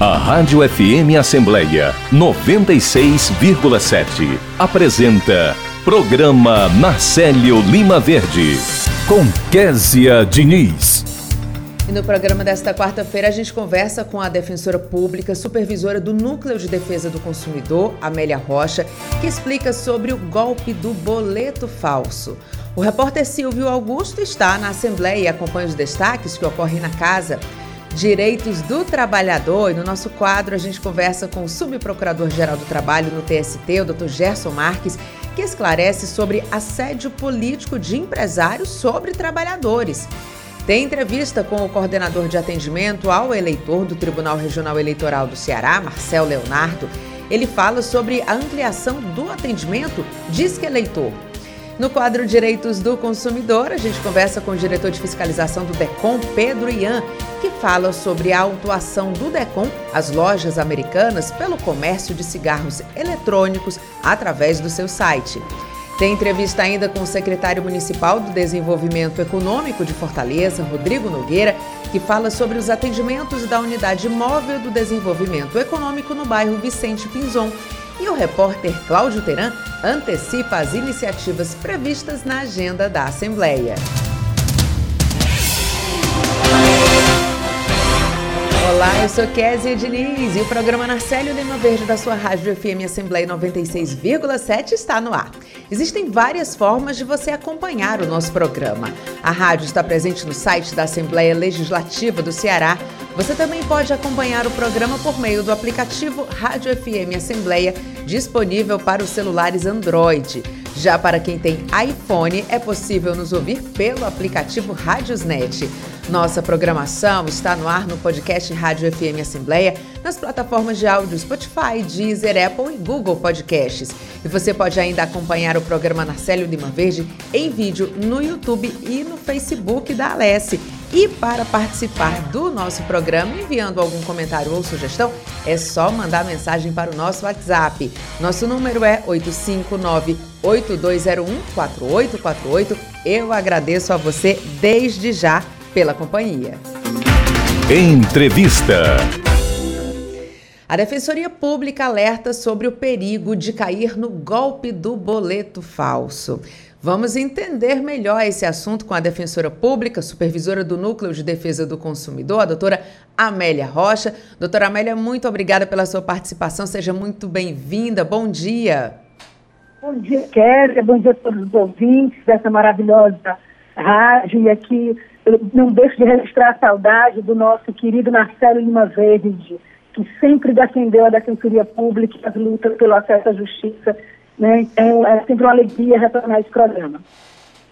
A Rádio FM Assembleia 96,7 apresenta Programa Marcelo Lima Verde com Késia Diniz. E no programa desta quarta-feira a gente conversa com a defensora pública, supervisora do Núcleo de Defesa do Consumidor, Amélia Rocha, que explica sobre o golpe do boleto falso. O repórter Silvio Augusto está na Assembleia e acompanha os destaques que ocorrem na casa. Direitos do Trabalhador. E no nosso quadro a gente conversa com o Subprocurador-Geral do Trabalho no TST, o Dr. Gerson Marques, que esclarece sobre assédio político de empresários sobre trabalhadores. Tem entrevista com o coordenador de atendimento ao eleitor do Tribunal Regional Eleitoral do Ceará, Marcel Leonardo. Ele fala sobre a ampliação do atendimento Disque Eleitor. No quadro Direitos do Consumidor, a gente conversa com o diretor de fiscalização do DECOM, Pedro Ian, que fala sobre a autuação do DECOM às lojas americanas pelo comércio de cigarros eletrônicos através do seu site. Tem entrevista ainda com o secretário municipal do Desenvolvimento Econômico de Fortaleza, Rodrigo Nogueira, que fala sobre os atendimentos da Unidade Móvel do Desenvolvimento Econômico no bairro Vicente Pinzon e o repórter Cláudio Teran antecipa as iniciativas previstas na agenda da Assembleia. Olá, eu sou Kézia Diniz e o programa Narcélio Lima Verde da sua Rádio FM Assembleia 96,7 está no ar. Existem várias formas de você acompanhar o nosso programa. A rádio está presente no site da Assembleia Legislativa do Ceará. Você também pode acompanhar o programa por meio do aplicativo Rádio FM Assembleia, disponível para os celulares Android. Já para quem tem iPhone, é possível nos ouvir pelo aplicativo Rádiosnet. Nossa programação está no ar no podcast Rádio FM Assembleia, nas plataformas de áudio Spotify, Deezer, Apple e Google Podcasts. E você pode ainda acompanhar o programa Narcélio Lima Verde em vídeo no YouTube e no Facebook da Alesse. E para participar do nosso programa, enviando algum comentário ou sugestão, é só mandar mensagem para o nosso WhatsApp. Nosso número é 859-8201-4848. Eu agradeço a você desde já pela companhia. Entrevista. A Defensoria Pública alerta sobre o perigo de cair no golpe do boleto falso. Vamos entender melhor esse assunto com a defensora pública, supervisora do Núcleo de Defesa do Consumidor, a doutora Amélia Rocha. Doutora Amélia, muito obrigada pela sua participação, seja muito bem-vinda. Bom dia. Bom dia, Kézia, bom dia a todos os ouvintes dessa maravilhosa rádio. E aqui eu não deixo de registrar a saudade do nosso querido Marcelo Lima Verde, que sempre defendeu a Defensoria Pública e as lutas pelo acesso à justiça né? Então, é sempre uma alegria retornar esse programa.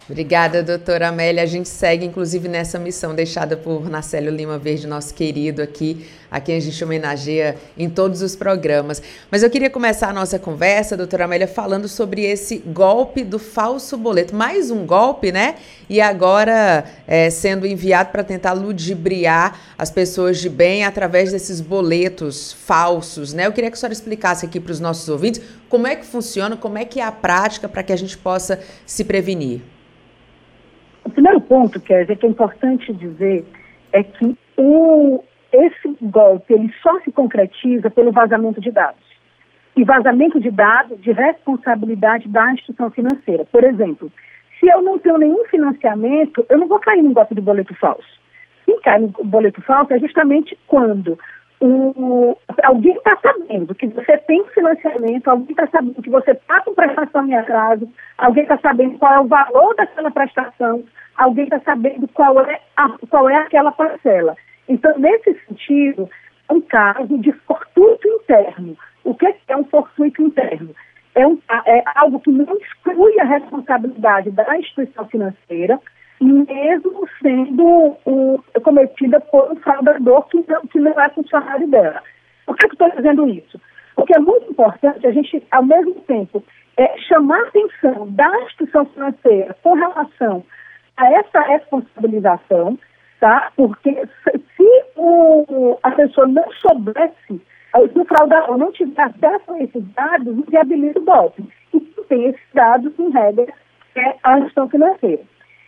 Obrigada, doutora Amélia. A gente segue, inclusive, nessa missão deixada por Nacélio Lima Verde, nosso querido aqui, a quem a gente homenageia em todos os programas. Mas eu queria começar a nossa conversa, doutora Amélia, falando sobre esse golpe do falso boleto. Mais um golpe, né? E agora é, sendo enviado para tentar ludibriar as pessoas de bem através desses boletos falsos, né? Eu queria que a senhora explicasse aqui para os nossos ouvintes como é que funciona, como é que é a prática para que a gente possa se prevenir. O primeiro ponto, Kézia, que é importante dizer é que o, esse golpe ele só se concretiza pelo vazamento de dados. E vazamento de dados de responsabilidade da instituição financeira. Por exemplo, se eu não tenho nenhum financiamento, eu não vou cair no golpe do boleto falso. Quem cai no boleto falso é justamente quando o, alguém está sabendo que você tem financiamento, alguém está sabendo que você está com prestação em atraso, alguém está sabendo qual é o valor daquela prestação, alguém está sabendo qual é, a, qual é aquela parcela. Então, nesse sentido, é um caso de fortuito interno. O que é um fortuito interno? É, um, é algo que não exclui a responsabilidade da instituição financeira, mesmo sendo um, cometida por um fraudador que não, que não é funcionário dela. Por que, estou dizendo isso? Porque é muito importante a gente, ao mesmo tempo, é, chamar a atenção da instituição financeira com relação a essa responsabilização, tá? Porque se, se o, a pessoa não soubesse, se o fraudador não tiver acesso a esses dados, inviabiliza o golpe. E tem esses dados, em regra, é a instituição financeira.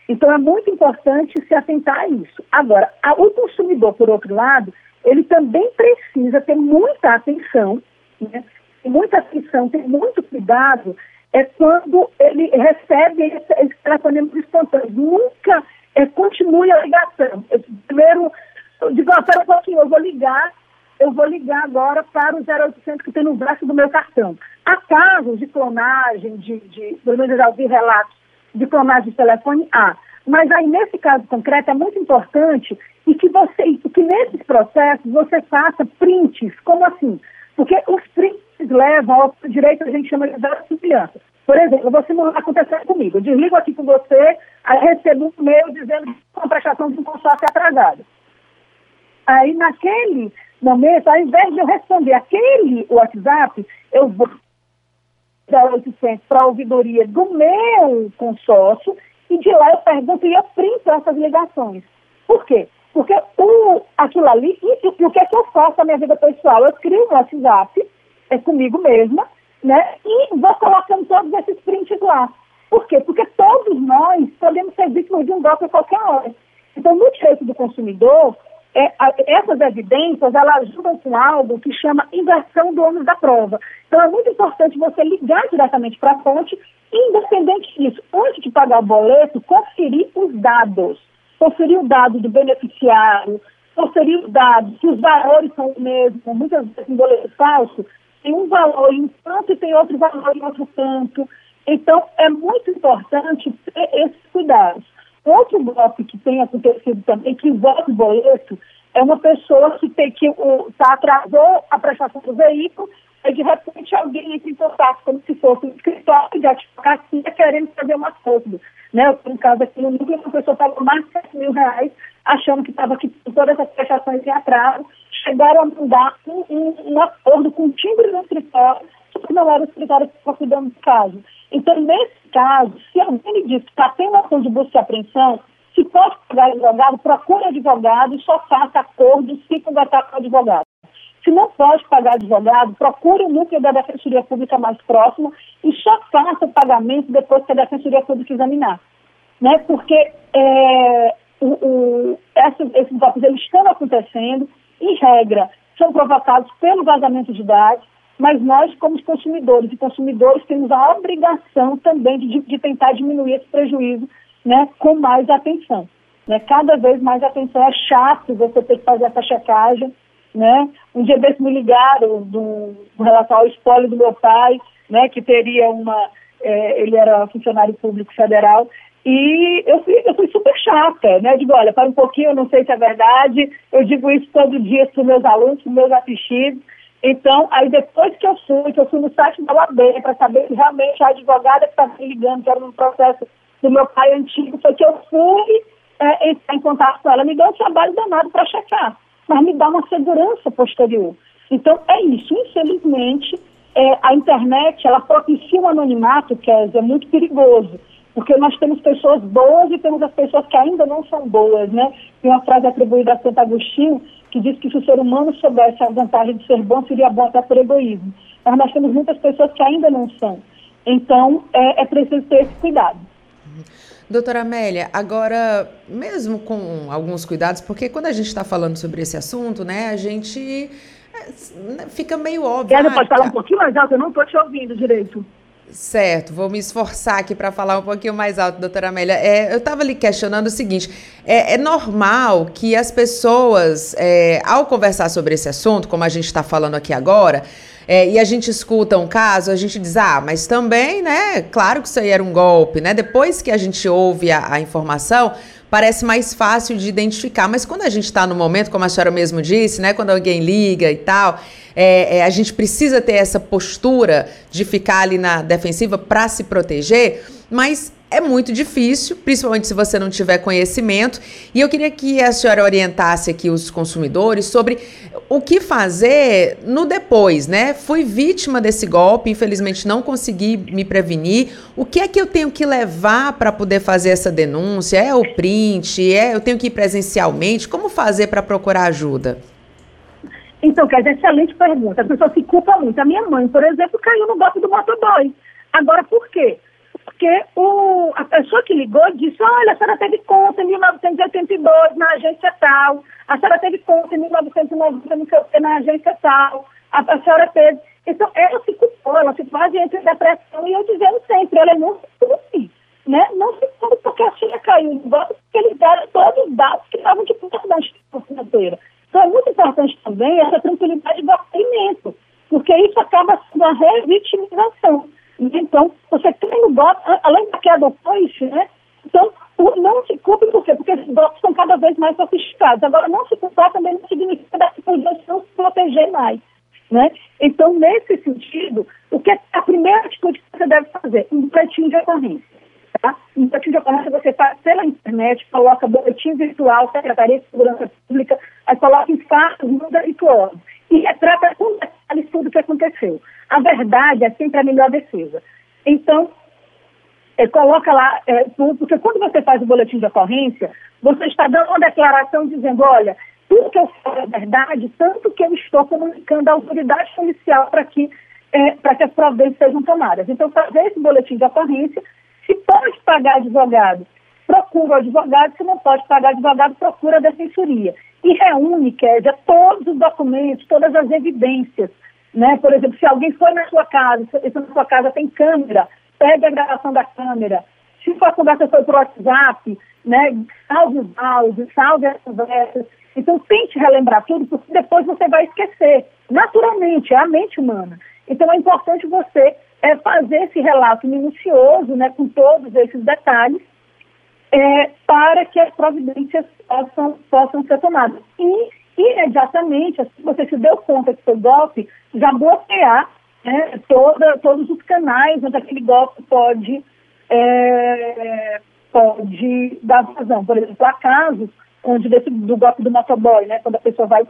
Então, é muito importante se atentar a isso. Agora, a, o consumidor, por outro lado, ele também precisa ter muita atenção, né? muita atenção, ter muito cuidado, é quando ele recebe esse, esse telefonema espontâneo. Nunca é, continue a ligação. Eu, primeiro, eu digo, ah, um pouquinho, eu vou ligar, eu vou ligar agora para o 0800 que tem no braço do meu cartão. Há casos de clonagem, de, de pelo menos eu já ouvi relatos de clonagem de telefone, há. Mas aí, nesse caso concreto, é muito importante e que você, que nesses processos você faça prints, como assim? Porque os prints levam ao direito, a gente chama de verossimilhança. Por exemplo, eu vou simular acontecendo comigo. Eu desligo aqui com você, aí recebo um e-mail dizendo que a prestação de um consórcio é atrasado. Aí, naquele momento, ao invés de eu responder aquele WhatsApp, eu vou dar 800 para a ouvidoria do meu consórcio e de lá eu pergunto e eu printo essas ligações. Por quê? Porque o, aquilo ali, e, e, e o que é que eu faço na minha vida pessoal? Eu crio um WhatsApp, é comigo mesma, né? E vou colocando todos esses prints lá. Por quê? Porque todos nós podemos ser vítimas de um golpe a qualquer hora. Então, no direito do consumidor, é, a, essas evidências elas ajudam com algo que chama inversão do ônus da prova. Então, é muito importante você ligar diretamente para a fonte, independente disso, antes de pagar o boleto, conferir os dados. Conferir o dado do beneficiário, conferir os dados, se os valores são os mesmos, muitas vezes em boleto falso, tem um valor em um canto e tem outro valor em outro canto. Então, é muito importante ter esses cuidados. Outro golpe que tem acontecido também, que envolve boleto, é uma pessoa que tem que o, tá, atrasou a prestação do veículo e de repente alguém entra em contato como se fosse um escritório de advocacia querendo fazer uma acordo. Né? Eu um caso aqui no núcleo, uma pessoa pagou mais de 7 mil reais achando que estava aqui todas as prestações em atraso, chegaram a mandar um, um, um acordo com o timbre do escritório, que não era o escritório que estava cuidando do caso. Então, nesse caso, se alguém me diz que está tendo ação de busca e apreensão, se pode pagar advogado, procure advogado e só faça acordo se conversar com o advogado. Se não pode pagar advogado, procure o núcleo da Defensoria Pública mais próximo e só faça o pagamento depois que a Defensoria Pública examinar. Né? Porque é, o, o, esses, esses golpes eles estão acontecendo, em regra, são provocados pelo vazamento de dados, mas nós, como consumidores e consumidores, temos a obrigação também de, de tentar diminuir esse prejuízo né, com mais atenção. Né? Cada vez mais atenção. É chato você ter que fazer essa checagem. Né? Um dia desses me ligaram do, do relação ao espólio do meu pai, né, que teria uma. É, ele era funcionário público federal, e eu fui, eu fui super chata, né? Digo, olha, para um pouquinho, eu não sei se é verdade, eu digo isso todo dia para os meus alunos, para os meus assistidos. Então, aí depois que eu fui, que eu fui no site da UAB para saber se realmente a advogada que estava me ligando, que era um processo do meu pai antigo, foi que eu fui é, entrar em contato com ela. Me deu um trabalho danado para checar, mas me dá uma segurança posterior. Então, é isso. Infelizmente, é, a internet, ela propicia um anonimato, que é muito perigoso. Porque nós temos pessoas boas e temos as pessoas que ainda não são boas, né? Tem uma frase atribuída a Santo Agostinho que diz que se o ser humano soubesse a vantagem de ser bom, seria bom até por egoísmo. Mas nós temos muitas pessoas que ainda não são. Então, é, é preciso ter esse cuidado. Doutora Amélia, agora, mesmo com alguns cuidados, porque quando a gente está falando sobre esse assunto, né, a gente é, fica meio óbvio. Ela pode falar um pouquinho mais alto, eu não estou te ouvindo direito. Certo, vou me esforçar aqui para falar um pouquinho mais alto, doutora Amélia. É, eu estava ali questionando o seguinte: é, é normal que as pessoas, é, ao conversar sobre esse assunto, como a gente está falando aqui agora, é, e a gente escuta um caso, a gente diz, ah, mas também, né? Claro que isso aí era um golpe, né? Depois que a gente ouve a, a informação, parece mais fácil de identificar. Mas quando a gente está no momento, como a senhora mesmo disse, né? Quando alguém liga e tal é, é, a gente precisa ter essa postura de ficar ali na defensiva para se proteger, mas é muito difícil, principalmente se você não tiver conhecimento. E eu queria que a senhora orientasse aqui os consumidores sobre o que fazer no depois, né? Fui vítima desse golpe, infelizmente não consegui me prevenir. O que é que eu tenho que levar para poder fazer essa denúncia? É o print? É eu tenho que ir presencialmente? Como fazer para procurar ajuda? Então, dizer, excelente pergunta. A pessoa se culpa muito. A minha mãe, por exemplo, caiu no golpe do motoboy. Agora, por quê? Porque o, a pessoa que ligou disse, olha, a senhora teve conta em 1982 na agência tal, a senhora teve conta em 1990 na agência tal, a, a senhora teve... Então, ela se culpou, ela se faz entre depressão, e eu dizendo sempre, ela não se culpe, né? Não se culpe porque a filha caiu de volta, porque eles deram todos os dados que estavam de conta da instituição financeira. Então, é muito importante também essa tranquilidade do acolhimento, porque isso acaba sendo uma revitimização. Então, você tem no golpe, além da queda oposta, né? Então, não se culpe por quê? Porque esses golpes são cada vez mais sofisticados. Agora, não se culpar também não significa que você não se proteger mais. Né? Então, nesse sentido, o que é a primeira atitude que você deve fazer? Um boletim de ocorrência. Tá? Um boletim de ocorrência você faz pela internet, coloca boletim virtual, Secretaria de Segurança Pública, aí coloca fatos, muda e E retrata com detalhes tudo o que aconteceu. A verdade é sempre a melhor defesa. Então, é, coloca lá, é, porque quando você faz o boletim de ocorrência, você está dando uma declaração dizendo, olha, tudo que eu falo é verdade, tanto que eu estou comunicando à autoridade policial para que, é, para que as providências sejam tomadas. Então, fazer esse boletim de ocorrência, se pode pagar advogado, procura o advogado, se não pode pagar advogado, procura a defensoria. E reúne, Kézia, todos os documentos, todas as evidências né? Por exemplo, se alguém foi na sua casa, se na sua casa tem câmera, pegue a gravação da câmera. Se a conversa foi por WhatsApp, né? salve os áudios, salve as conversas. Então, tente relembrar tudo, porque depois você vai esquecer. Naturalmente, é a mente humana. Então, é importante você é, fazer esse relato minucioso, né, com todos esses detalhes, é, para que as providências possam, possam ser tomadas. E imediatamente, assim você se deu conta que foi golpe, já bloquear né, toda, todos os canais onde aquele golpe pode, é, pode dar vazão. Por exemplo, há casos onde desse, do golpe do motoboy, né, quando a pessoa vai,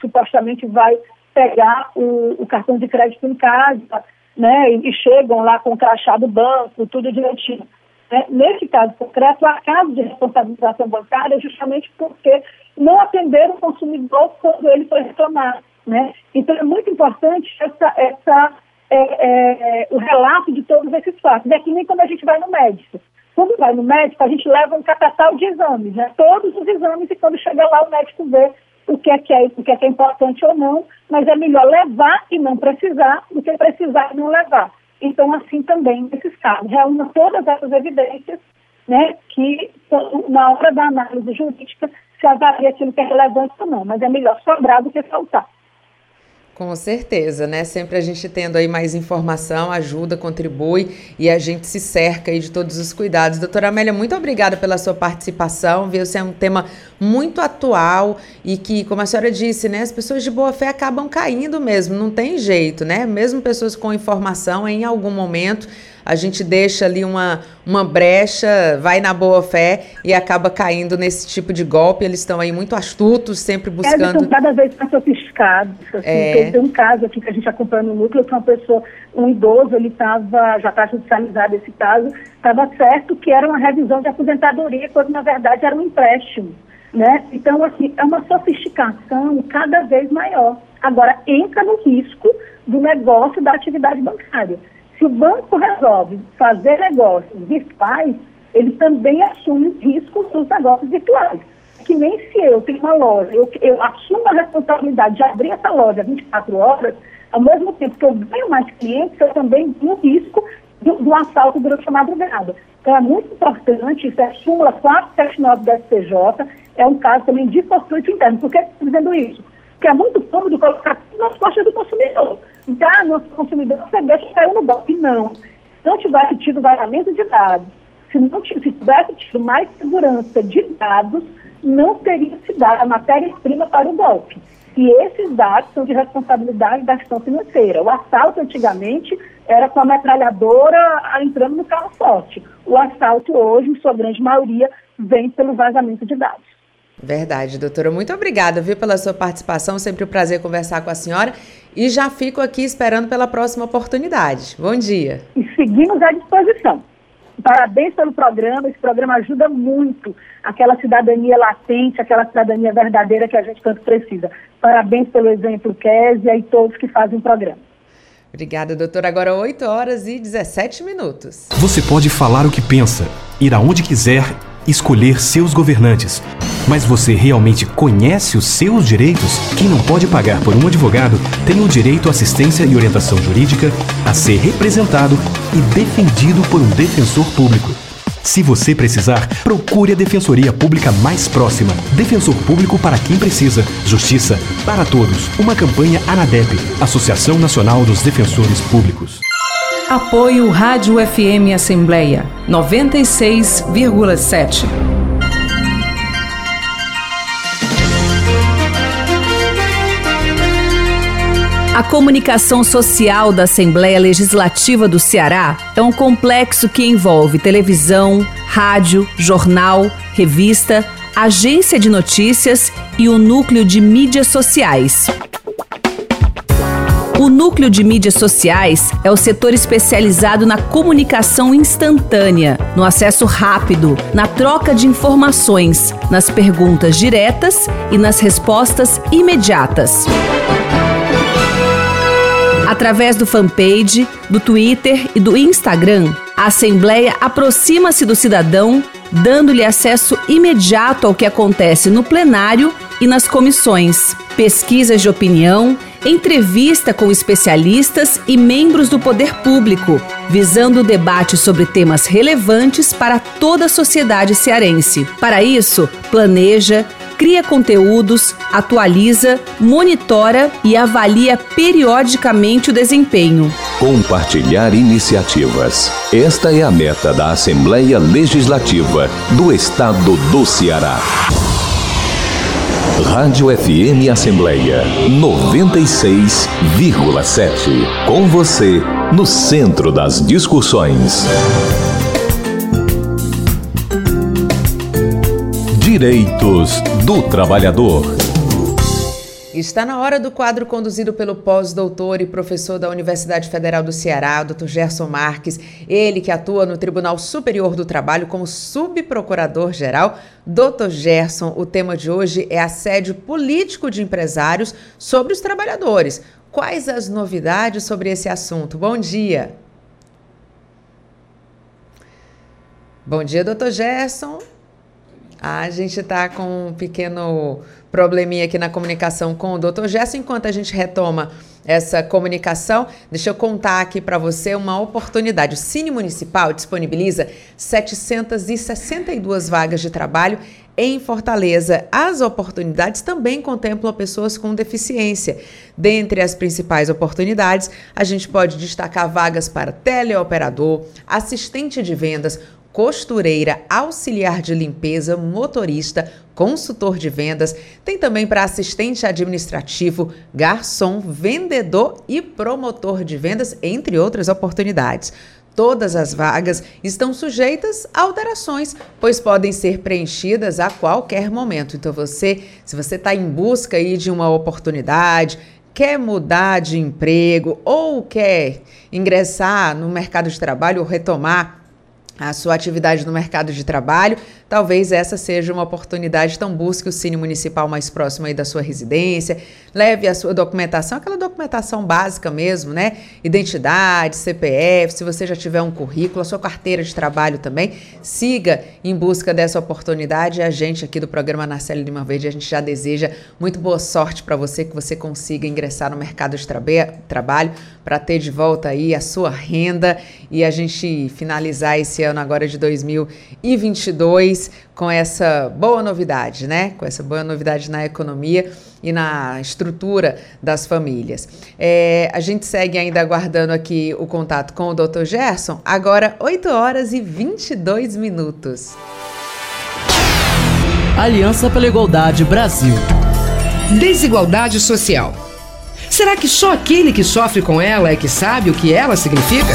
supostamente vai pegar o, o cartão de crédito em casa, né, e, e chegam lá com o crachá do banco, tudo direitinho. Né? Nesse caso concreto, há caso de responsabilização bancária justamente porque não atenderam o consumidor quando ele foi reclamar. Né? Então, é muito importante essa, essa, é, é, o relato de todos esses fatos. É que nem quando a gente vai no médico. Quando vai no médico, a gente leva um catatal de exames, né? todos os exames, e quando chega lá, o médico vê o que é que é, o que é, que é importante ou não, mas é melhor levar e não precisar do que precisar e não levar. Então, assim também nesses casos, reúna todas essas evidências, né, que na hora da análise jurídica se avalia aquilo que é relevante ou não, mas é melhor sobrar do que faltar. Com certeza, né? Sempre a gente tendo aí mais informação, ajuda, contribui e a gente se cerca aí de todos os cuidados. Doutora Amélia, muito obrigada pela sua participação. Viu? Esse é um tema muito atual e que, como a senhora disse, né? As pessoas de boa fé acabam caindo mesmo, não tem jeito, né? Mesmo pessoas com informação, em algum momento a gente deixa ali uma, uma brecha, vai na boa fé e acaba caindo nesse tipo de golpe. Eles estão aí muito astutos, sempre buscando. Eles estão cada vez mais sofisticados. Assim. É... Tem um caso aqui que a gente acompanha no núcleo, que uma pessoa, um idoso, ele estava, já está judicializado esse caso, estava certo que era uma revisão de aposentadoria, quando na verdade era um empréstimo. Né? Então, assim, é uma sofisticação cada vez maior. Agora, entra no risco do negócio da atividade bancária. Se o banco resolve fazer negócios virtuais, ele também assume os riscos dos negócios virtuais. Que nem se eu tenho uma loja, eu, eu assumo a responsabilidade de abrir essa loja 24 horas, ao mesmo tempo que eu ganho mais clientes, eu também tenho risco do, do assalto durante a madrugada. Então é muito importante, isso é súmula 479 da SPJ, é um caso também de fortuito interno. Por que estou dizendo isso? Porque é muito cômodo colocar nas costas do consumidor. Então, ah, nosso consumidor, deixa caiu no golpe. Não. Se não tivesse tido vazamento de dados, se não se tivesse tido mais segurança de dados, não teria se dado a matéria-prima para o golpe. E esses dados são de responsabilidade da gestão financeira. O assalto, antigamente, era com a metralhadora entrando no carro forte. O assalto, hoje, em sua grande maioria, vem pelo vazamento de dados. Verdade, doutora. Muito obrigada, viu, pela sua participação. Sempre um prazer conversar com a senhora. E já fico aqui esperando pela próxima oportunidade. Bom dia. E seguimos à disposição. Parabéns pelo programa. Esse programa ajuda muito aquela cidadania latente, aquela cidadania verdadeira que a gente tanto precisa. Parabéns pelo exemplo, Késia, e todos que fazem o programa. Obrigada, doutor. Agora 8 horas e 17 minutos. Você pode falar o que pensa, ir aonde quiser, escolher seus governantes. Mas você realmente conhece os seus direitos? Quem não pode pagar por um advogado tem o direito à assistência e orientação jurídica, a ser representado e defendido por um defensor público. Se você precisar, procure a Defensoria Pública mais próxima. Defensor Público para quem precisa. Justiça para todos. Uma campanha ANADEP, Associação Nacional dos Defensores Públicos. Apoio Rádio FM Assembleia 96,7. A comunicação social da Assembleia Legislativa do Ceará é um complexo que envolve televisão, rádio, jornal, revista, agência de notícias e o núcleo de mídias sociais. O núcleo de mídias sociais é o setor especializado na comunicação instantânea, no acesso rápido, na troca de informações, nas perguntas diretas e nas respostas imediatas através do fanpage, do Twitter e do Instagram. A Assembleia aproxima-se do cidadão, dando-lhe acesso imediato ao que acontece no plenário e nas comissões, pesquisas de opinião, entrevista com especialistas e membros do poder público, visando o debate sobre temas relevantes para toda a sociedade cearense. Para isso, planeja, cria conteúdos, atualiza, monitora e avalia periodicamente o desempenho. Compartilhar iniciativas. Esta é a meta da Assembleia Legislativa do Estado do Ceará. Rádio FM Assembleia 96,7. Com você, no centro das discussões. Direitos do Trabalhador. Está na hora do quadro conduzido pelo pós-doutor e professor da Universidade Federal do Ceará, Dr. Gerson Marques, ele que atua no Tribunal Superior do Trabalho como subprocurador-geral. Dr. Gerson, o tema de hoje é assédio político de empresários sobre os trabalhadores. Quais as novidades sobre esse assunto? Bom dia. Bom dia, doutor Gerson. A gente está com um pequeno probleminha aqui na comunicação com o Dr. Gesso. Enquanto a gente retoma essa comunicação, deixa eu contar aqui para você uma oportunidade. O Cine Municipal disponibiliza 762 vagas de trabalho em Fortaleza. As oportunidades também contemplam pessoas com deficiência. Dentre as principais oportunidades, a gente pode destacar vagas para teleoperador, assistente de vendas, costureira, auxiliar de limpeza, motorista, consultor de vendas, tem também para assistente administrativo, garçom, vendedor e promotor de vendas, entre outras oportunidades. Todas as vagas estão sujeitas a alterações, pois podem ser preenchidas a qualquer momento. Então você, se você está em busca aí de uma oportunidade, quer mudar de emprego ou quer ingressar no mercado de trabalho ou retomar a sua atividade no mercado de trabalho, talvez essa seja uma oportunidade. Então, busque o Cine Municipal mais próximo aí da sua residência, leve a sua documentação, aquela documentação básica mesmo, né? Identidade, CPF, se você já tiver um currículo, a sua carteira de trabalho também, siga em busca dessa oportunidade. A gente aqui do programa Narcélio Lima Verde, a gente já deseja muito boa sorte para você, que você consiga ingressar no mercado de trabalho para ter de volta aí a sua renda e a gente finalizar esse ano agora de 2022 com essa boa novidade, né? Com essa boa novidade na economia e na estrutura das famílias. É, a gente segue ainda aguardando aqui o contato com o Dr. Gerson, agora 8 horas e 22 minutos. Aliança pela Igualdade Brasil. Desigualdade social. Será que só aquele que sofre com ela é que sabe o que ela significa?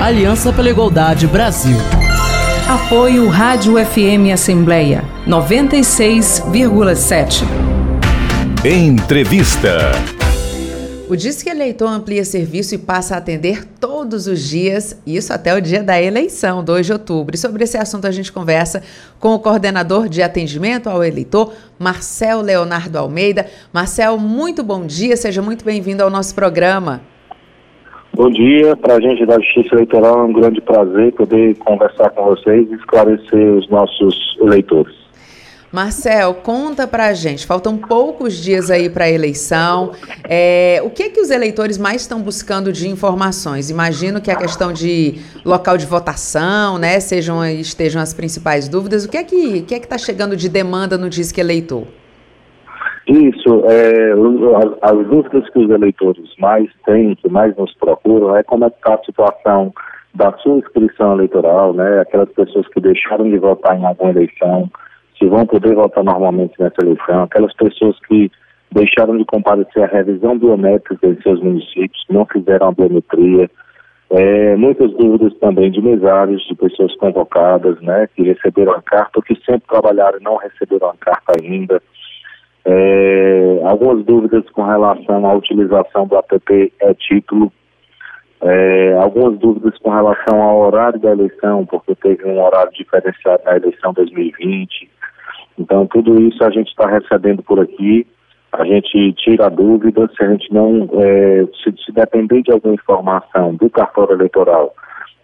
Aliança pela Igualdade Brasil. Apoio Rádio FM Assembleia 96,7. Entrevista. O Disque Eleitor amplia serviço e passa a atender todos os dias, isso até o dia da eleição, 2 de outubro. E sobre esse assunto a gente conversa com o coordenador de atendimento ao eleitor, Marcel Leonardo Almeida. Marcel, muito bom dia, seja muito bem-vindo ao nosso programa. Bom dia, para a gente da Justiça Eleitoral é um grande prazer poder conversar com vocês e esclarecer os nossos eleitores. Marcel, conta pra gente. Faltam poucos dias aí para a eleição. É, o que é que os eleitores mais estão buscando de informações? Imagino que a questão de local de votação, né, sejam estejam as principais dúvidas. O que é que que é que está chegando de demanda no Disque Eleitor? Isso, é, as, as, dúvidas que os eleitores mais têm, que mais nos procuram, é como é está a situação da sua inscrição eleitoral, né? Aquelas pessoas que deixaram de votar em alguma eleição se vão poder votar normalmente nessa eleição, aquelas pessoas que deixaram de comparecer à revisão biométrica em seus municípios, não fizeram a biometria, é, muitas dúvidas também de mesários, de pessoas convocadas, né, que receberam a carta ou que sempre trabalharam e não receberam a carta ainda. É, algumas dúvidas com relação à utilização do app é-título, é, algumas dúvidas com relação ao horário da eleição, porque teve um horário diferenciado na eleição 2020. Então, tudo isso a gente está recebendo por aqui. A gente tira a dúvida, se a gente não, é, se, se depender de alguma informação do cartório eleitoral,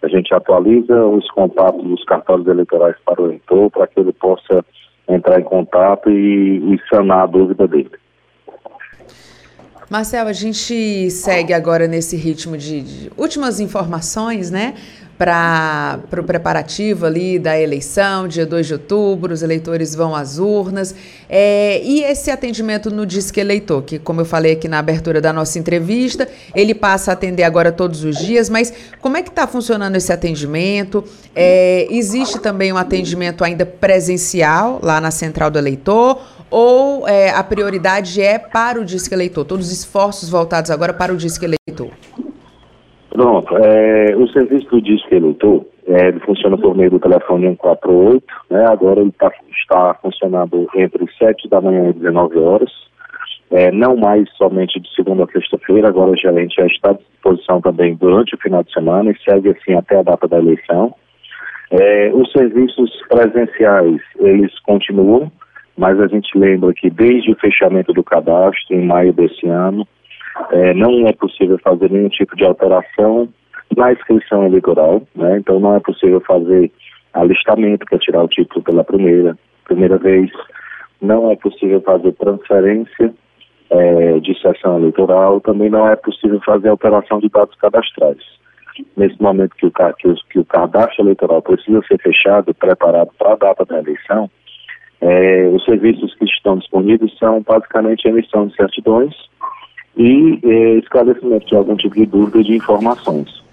a gente atualiza os contatos dos cartórios eleitorais para o eleitor, para que ele possa entrar em contato e, e sanar a dúvida dele. Marcel, a gente segue agora nesse ritmo de, de últimas informações, né? Para o preparativo ali da eleição, dia 2 de outubro, os eleitores vão às urnas. É, e esse atendimento no Disque Eleitor, que, como eu falei aqui na abertura da nossa entrevista, ele passa a atender agora todos os dias, mas como é que está funcionando esse atendimento? É, existe também um atendimento ainda presencial lá na Central do Eleitor? Ou é, a prioridade é para o disque eleitor? Todos os esforços voltados agora para o disque eleitor? Pronto. É, o serviço do disque eleitor é, ele funciona por meio do telefone 148, né? agora ele tá, está funcionando entre 7 da manhã e 19 horas. É, não mais somente de segunda a sexta-feira, agora o gerente já está à disposição também durante o final de semana e segue assim até a data da eleição. É, os serviços presenciais, eles continuam, mas a gente lembra que desde o fechamento do cadastro, em maio desse ano, é, não é possível fazer nenhum tipo de alteração na inscrição eleitoral, né? então não é possível fazer alistamento para tirar o título pela primeira, primeira vez, não é possível fazer transferência é, de sessão eleitoral, também não é possível fazer alteração de dados cadastrais. Nesse momento que o, que o, que o cadastro eleitoral precisa ser fechado, preparado para a data da eleição, é, os serviços que estão disponíveis são basicamente emissão de certidões e é, esclarecimento de algum tipo de dúvida de informações.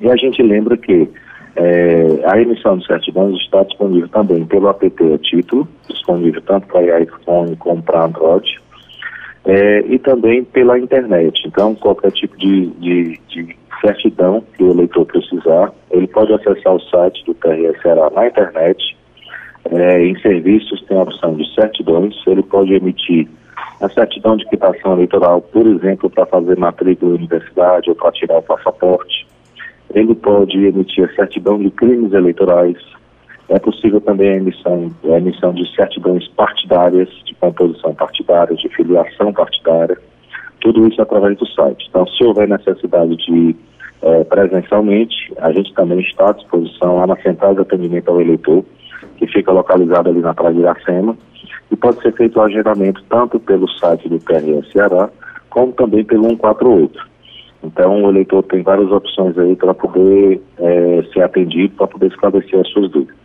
E a gente lembra que é, a emissão de certidões está disponível também pelo app a título, disponível tanto para iPhone como para Android, é, e também pela internet. Então, qualquer tipo de, de, de, certidão que o eleitor precisar, ele pode acessar o site do TRSRA na internet é, em serviços tem a opção de certidões, ele pode emitir a certidão de quitação eleitoral, por exemplo, para fazer matrícula em universidade ou para tirar o passaporte. Ele pode emitir a certidão de crimes eleitorais. É possível também a emissão, a emissão de certidões partidárias, de composição partidária, de filiação partidária. Tudo isso através do site. Então, se houver necessidade de é, presencialmente, a gente também está à disposição lá na Central de Atendimento ao Eleitor, que fica localizado ali na Praia de Iracema, e pode ser feito o agendamento tanto pelo site do PRS Ceará, como também pelo 148. Então, o eleitor tem várias opções aí para poder é, ser atendido, para poder esclarecer as suas dúvidas.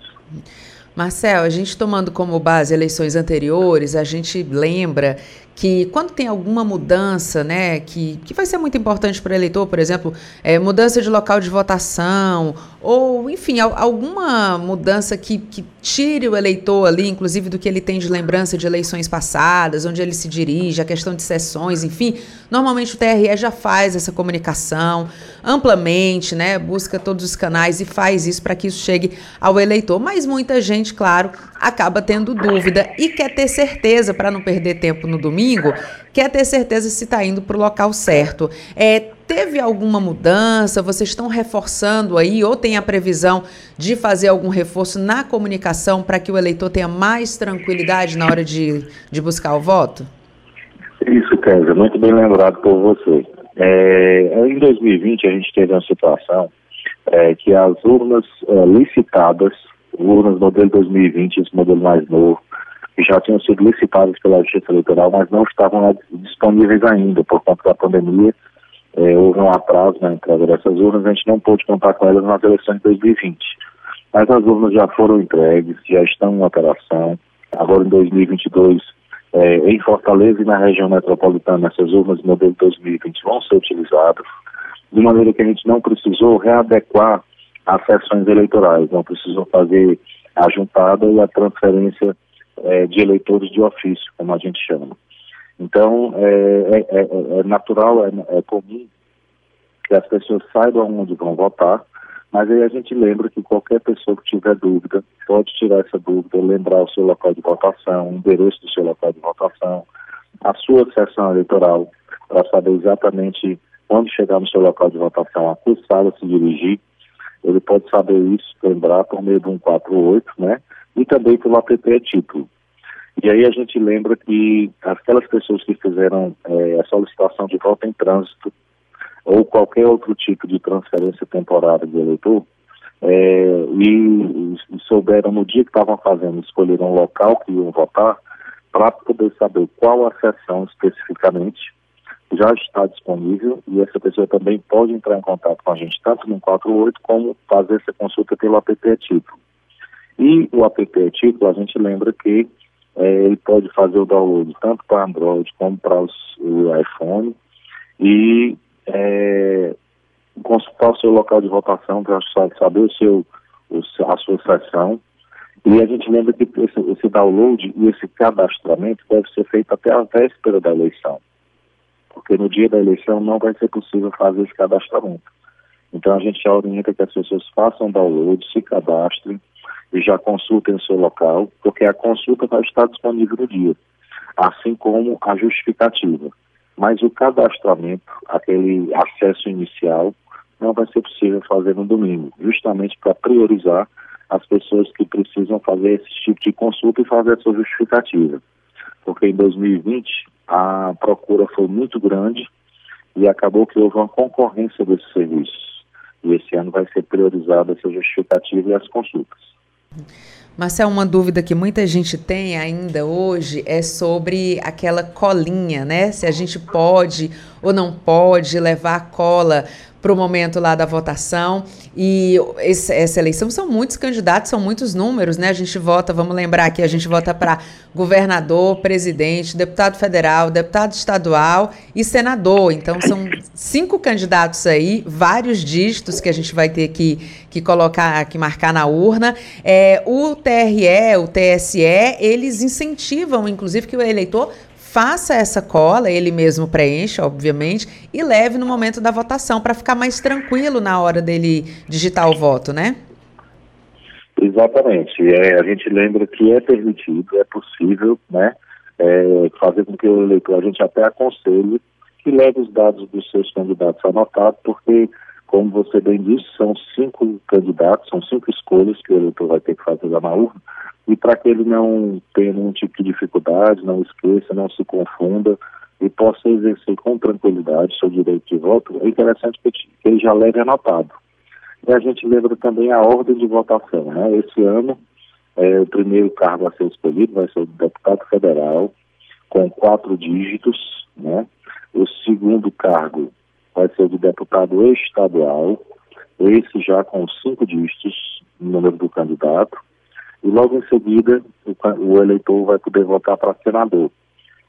Marcel, a gente tomando como base eleições anteriores, a gente lembra que quando tem alguma mudança, né, que, que vai ser muito importante para o eleitor, por exemplo, é, mudança de local de votação, ou, enfim, alguma mudança que, que tire o eleitor ali, inclusive do que ele tem de lembrança de eleições passadas, onde ele se dirige, a questão de sessões, enfim, normalmente o TRE já faz essa comunicação amplamente, né, busca todos os canais e faz isso para que isso chegue ao eleitor. Mas muita gente, claro, acaba tendo dúvida e quer ter certeza, para não perder tempo no domingo, quer ter certeza se está indo para o local certo. É, teve alguma mudança? Vocês estão reforçando aí ou tem a previsão de fazer algum reforço na comunicação para que o eleitor tenha mais tranquilidade na hora de, de buscar o voto? Isso, Kézia, muito bem lembrado por você. É, em 2020 a gente teve uma situação é, que as urnas é, licitadas urnas modelo 2020, esse modelo mais novo, que já tinham sido licitadas pela Justiça Eleitoral, mas não estavam disponíveis ainda por conta da pandemia. É, houve um atraso na entrada dessas urnas, a gente não pôde contar com elas nas eleições de 2020. Mas as urnas já foram entregues, já estão em operação. Agora em 2022, é, em Fortaleza e na região metropolitana, essas urnas modelo 2020 vão ser utilizadas, de maneira que a gente não precisou readequar as sessões eleitorais, não precisam fazer a juntada e a transferência é, de eleitores de ofício, como a gente chama. Então, é, é, é, é natural, é, é, comum que as pessoas saibam onde vão votar, mas aí a gente lembra que qualquer pessoa que tiver dúvida pode tirar essa dúvida, lembrar o seu local de votação, o endereço do seu local de votação, a sua sessão eleitoral, para saber exatamente quando chegar no seu local de votação, a que sala se dirigir ele pode saber isso, lembrar por meio de um 48, né? E também pelo app é título. E aí a gente lembra que aquelas pessoas que fizeram é, a solicitação de volta em trânsito ou qualquer outro tipo de transferência temporária de eleitor, é, e, e, souberam no dia que estavam fazendo, escolheram o local que iam votar, para poder saber qual a sessão especificamente, já está disponível e essa pessoa também pode entrar em contato com a gente tanto no 48 como fazer essa consulta pelo app título. E o app título, a gente lembra que é, ele pode fazer o download tanto para Android como para o iPhone e é, consultar o seu local de votação para saber o seu, o, a sua sessão. E a gente lembra que esse, esse download e esse cadastramento deve ser feito até a véspera da eleição porque no dia da eleição não vai ser possível fazer esse cadastramento. Então a gente orienta que as pessoas façam download, se cadastrem e já consultem o seu local, porque a consulta vai estar disponível no dia, assim como a justificativa. Mas o cadastramento, aquele acesso inicial, não vai ser possível fazer no domingo, justamente para priorizar as pessoas que precisam fazer esse tipo de consulta e fazer a sua justificativa. Porque em 2020 a procura foi muito grande e acabou que houve uma concorrência desses serviços. E esse ano vai ser priorizada essa justificativa e as consultas. Marcel, uma dúvida que muita gente tem ainda hoje é sobre aquela colinha, né? Se a gente pode ou não pode levar a cola para o momento lá da votação. E esse, essa eleição são muitos candidatos, são muitos números, né? A gente vota, vamos lembrar aqui, a gente vota para governador, presidente, deputado federal, deputado estadual e senador. Então são cinco candidatos aí, vários dígitos que a gente vai ter que, que colocar, que marcar na urna. É, o TRE, o TSE, eles incentivam, inclusive, que o eleitor faça essa cola, ele mesmo preencha, obviamente, e leve no momento da votação, para ficar mais tranquilo na hora dele digitar o voto, né? Exatamente. É, a gente lembra que é permitido, é possível, né? É, fazer com que o eleitor, a gente até aconselhe que leve os dados dos seus candidatos anotados, porque, como você bem disse, são cinco candidatos, são cinco escolhas que o eleitor vai ter que fazer lá na urna, e para que ele não tenha nenhum tipo de dificuldade, não esqueça, não se confunda e possa exercer com tranquilidade seu direito de voto, é interessante que ele já leve anotado. E a gente lembra também a ordem de votação. Né? Esse ano, é, o primeiro cargo a ser escolhido vai ser o deputado federal, com quatro dígitos. Né? O segundo cargo vai ser de deputado estadual, esse já com cinco dígitos, no número do candidato e logo em seguida o, o eleitor vai poder votar para senador,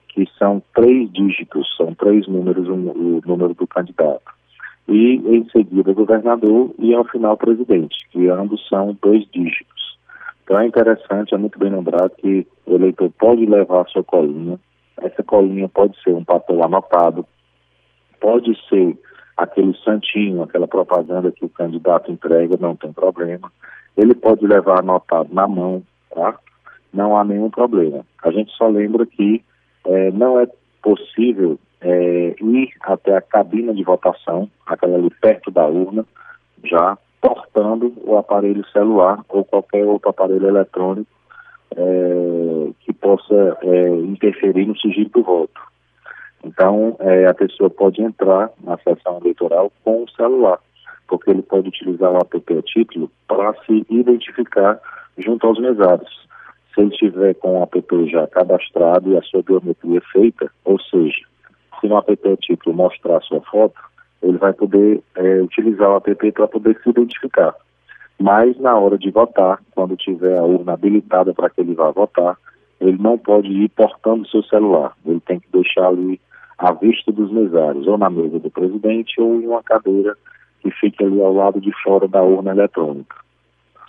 que são três dígitos, são três números o, o número do candidato. E em seguida governador e ao final presidente, que ambos são dois dígitos. Então é interessante, é muito bem lembrado que o eleitor pode levar a sua colinha, essa colinha pode ser um papel anotado, pode ser aquele santinho, aquela propaganda que o candidato entrega, não tem problema. Ele pode levar anotado na mão, tá? Não há nenhum problema. A gente só lembra que é, não é possível é, ir até a cabina de votação, aquela ali perto da urna, já portando o aparelho celular ou qualquer outro aparelho eletrônico é, que possa é, interferir no sigilo do voto. Então, é, a pessoa pode entrar na sessão eleitoral com o celular, porque ele pode utilizar o app título para se identificar junto aos mesados. Se ele estiver com o app já cadastrado e a sua biometria feita, ou seja, se no app título mostrar a sua foto, ele vai poder é, utilizar o app para poder se identificar. Mas na hora de votar, quando tiver a urna habilitada para que ele vá votar, ele não pode ir portando seu celular. Ele tem que deixar ali à vista dos mesários, ou na mesa do presidente, ou em uma cadeira que fique ali ao lado de fora da urna eletrônica.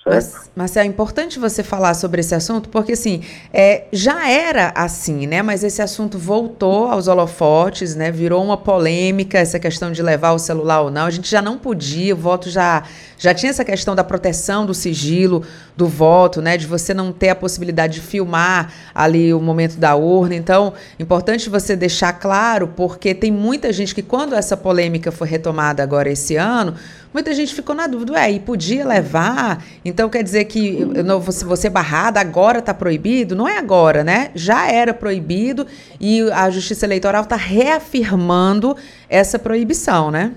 Mas, mas, é importante você falar sobre esse assunto, porque assim, é, já era assim, né? Mas esse assunto voltou aos holofotes, né? Virou uma polêmica, essa questão de levar o celular ou não. A gente já não podia, o voto já, já tinha essa questão da proteção do sigilo do voto, né? De você não ter a possibilidade de filmar ali o momento da urna. Então, importante você deixar claro, porque tem muita gente que, quando essa polêmica foi retomada agora esse ano, muita gente ficou na dúvida, ué, e podia levar? Então quer dizer que você, você barrada agora está proibido? Não é agora, né? Já era proibido e a Justiça Eleitoral está reafirmando essa proibição, né?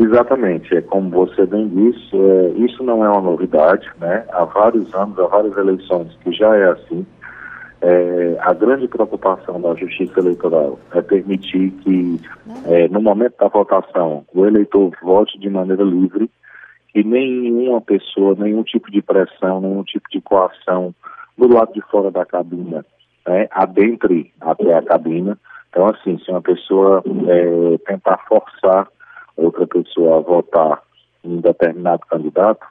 Exatamente, é como você bem disse, é, isso não é uma novidade, né? Há vários anos, há várias eleições que já é assim. É, a grande preocupação da Justiça Eleitoral é permitir que, é, no momento da votação, o eleitor vote de maneira livre, que nenhuma pessoa, nenhum tipo de pressão, nenhum tipo de coação do lado de fora da cabina né, adentre até a cabina. Então, assim, se uma pessoa é, tentar forçar outra pessoa a votar em um determinado candidato,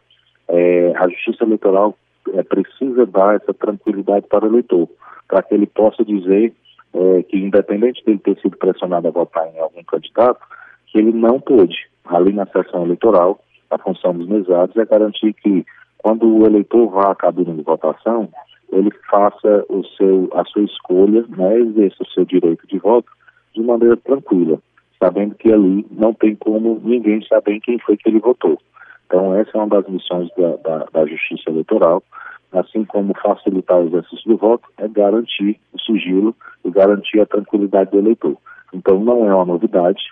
é, a Justiça Eleitoral é, precisa dar essa tranquilidade para o eleitor, para que ele possa dizer é, que, independente dele ter sido pressionado a votar em algum candidato, que ele não pôde. Ali na sessão eleitoral, a função dos mesados é garantir que, quando o eleitor vá à cabine de votação, ele faça o seu, a sua escolha, né, exerça o seu direito de voto de maneira tranquila, sabendo que ali não tem como ninguém saber quem foi que ele votou. Então, essa é uma das missões da, da, da Justiça Eleitoral, assim como facilitar o exercício do voto, é garantir o sigilo e garantir a tranquilidade do eleitor. Então, não é uma novidade,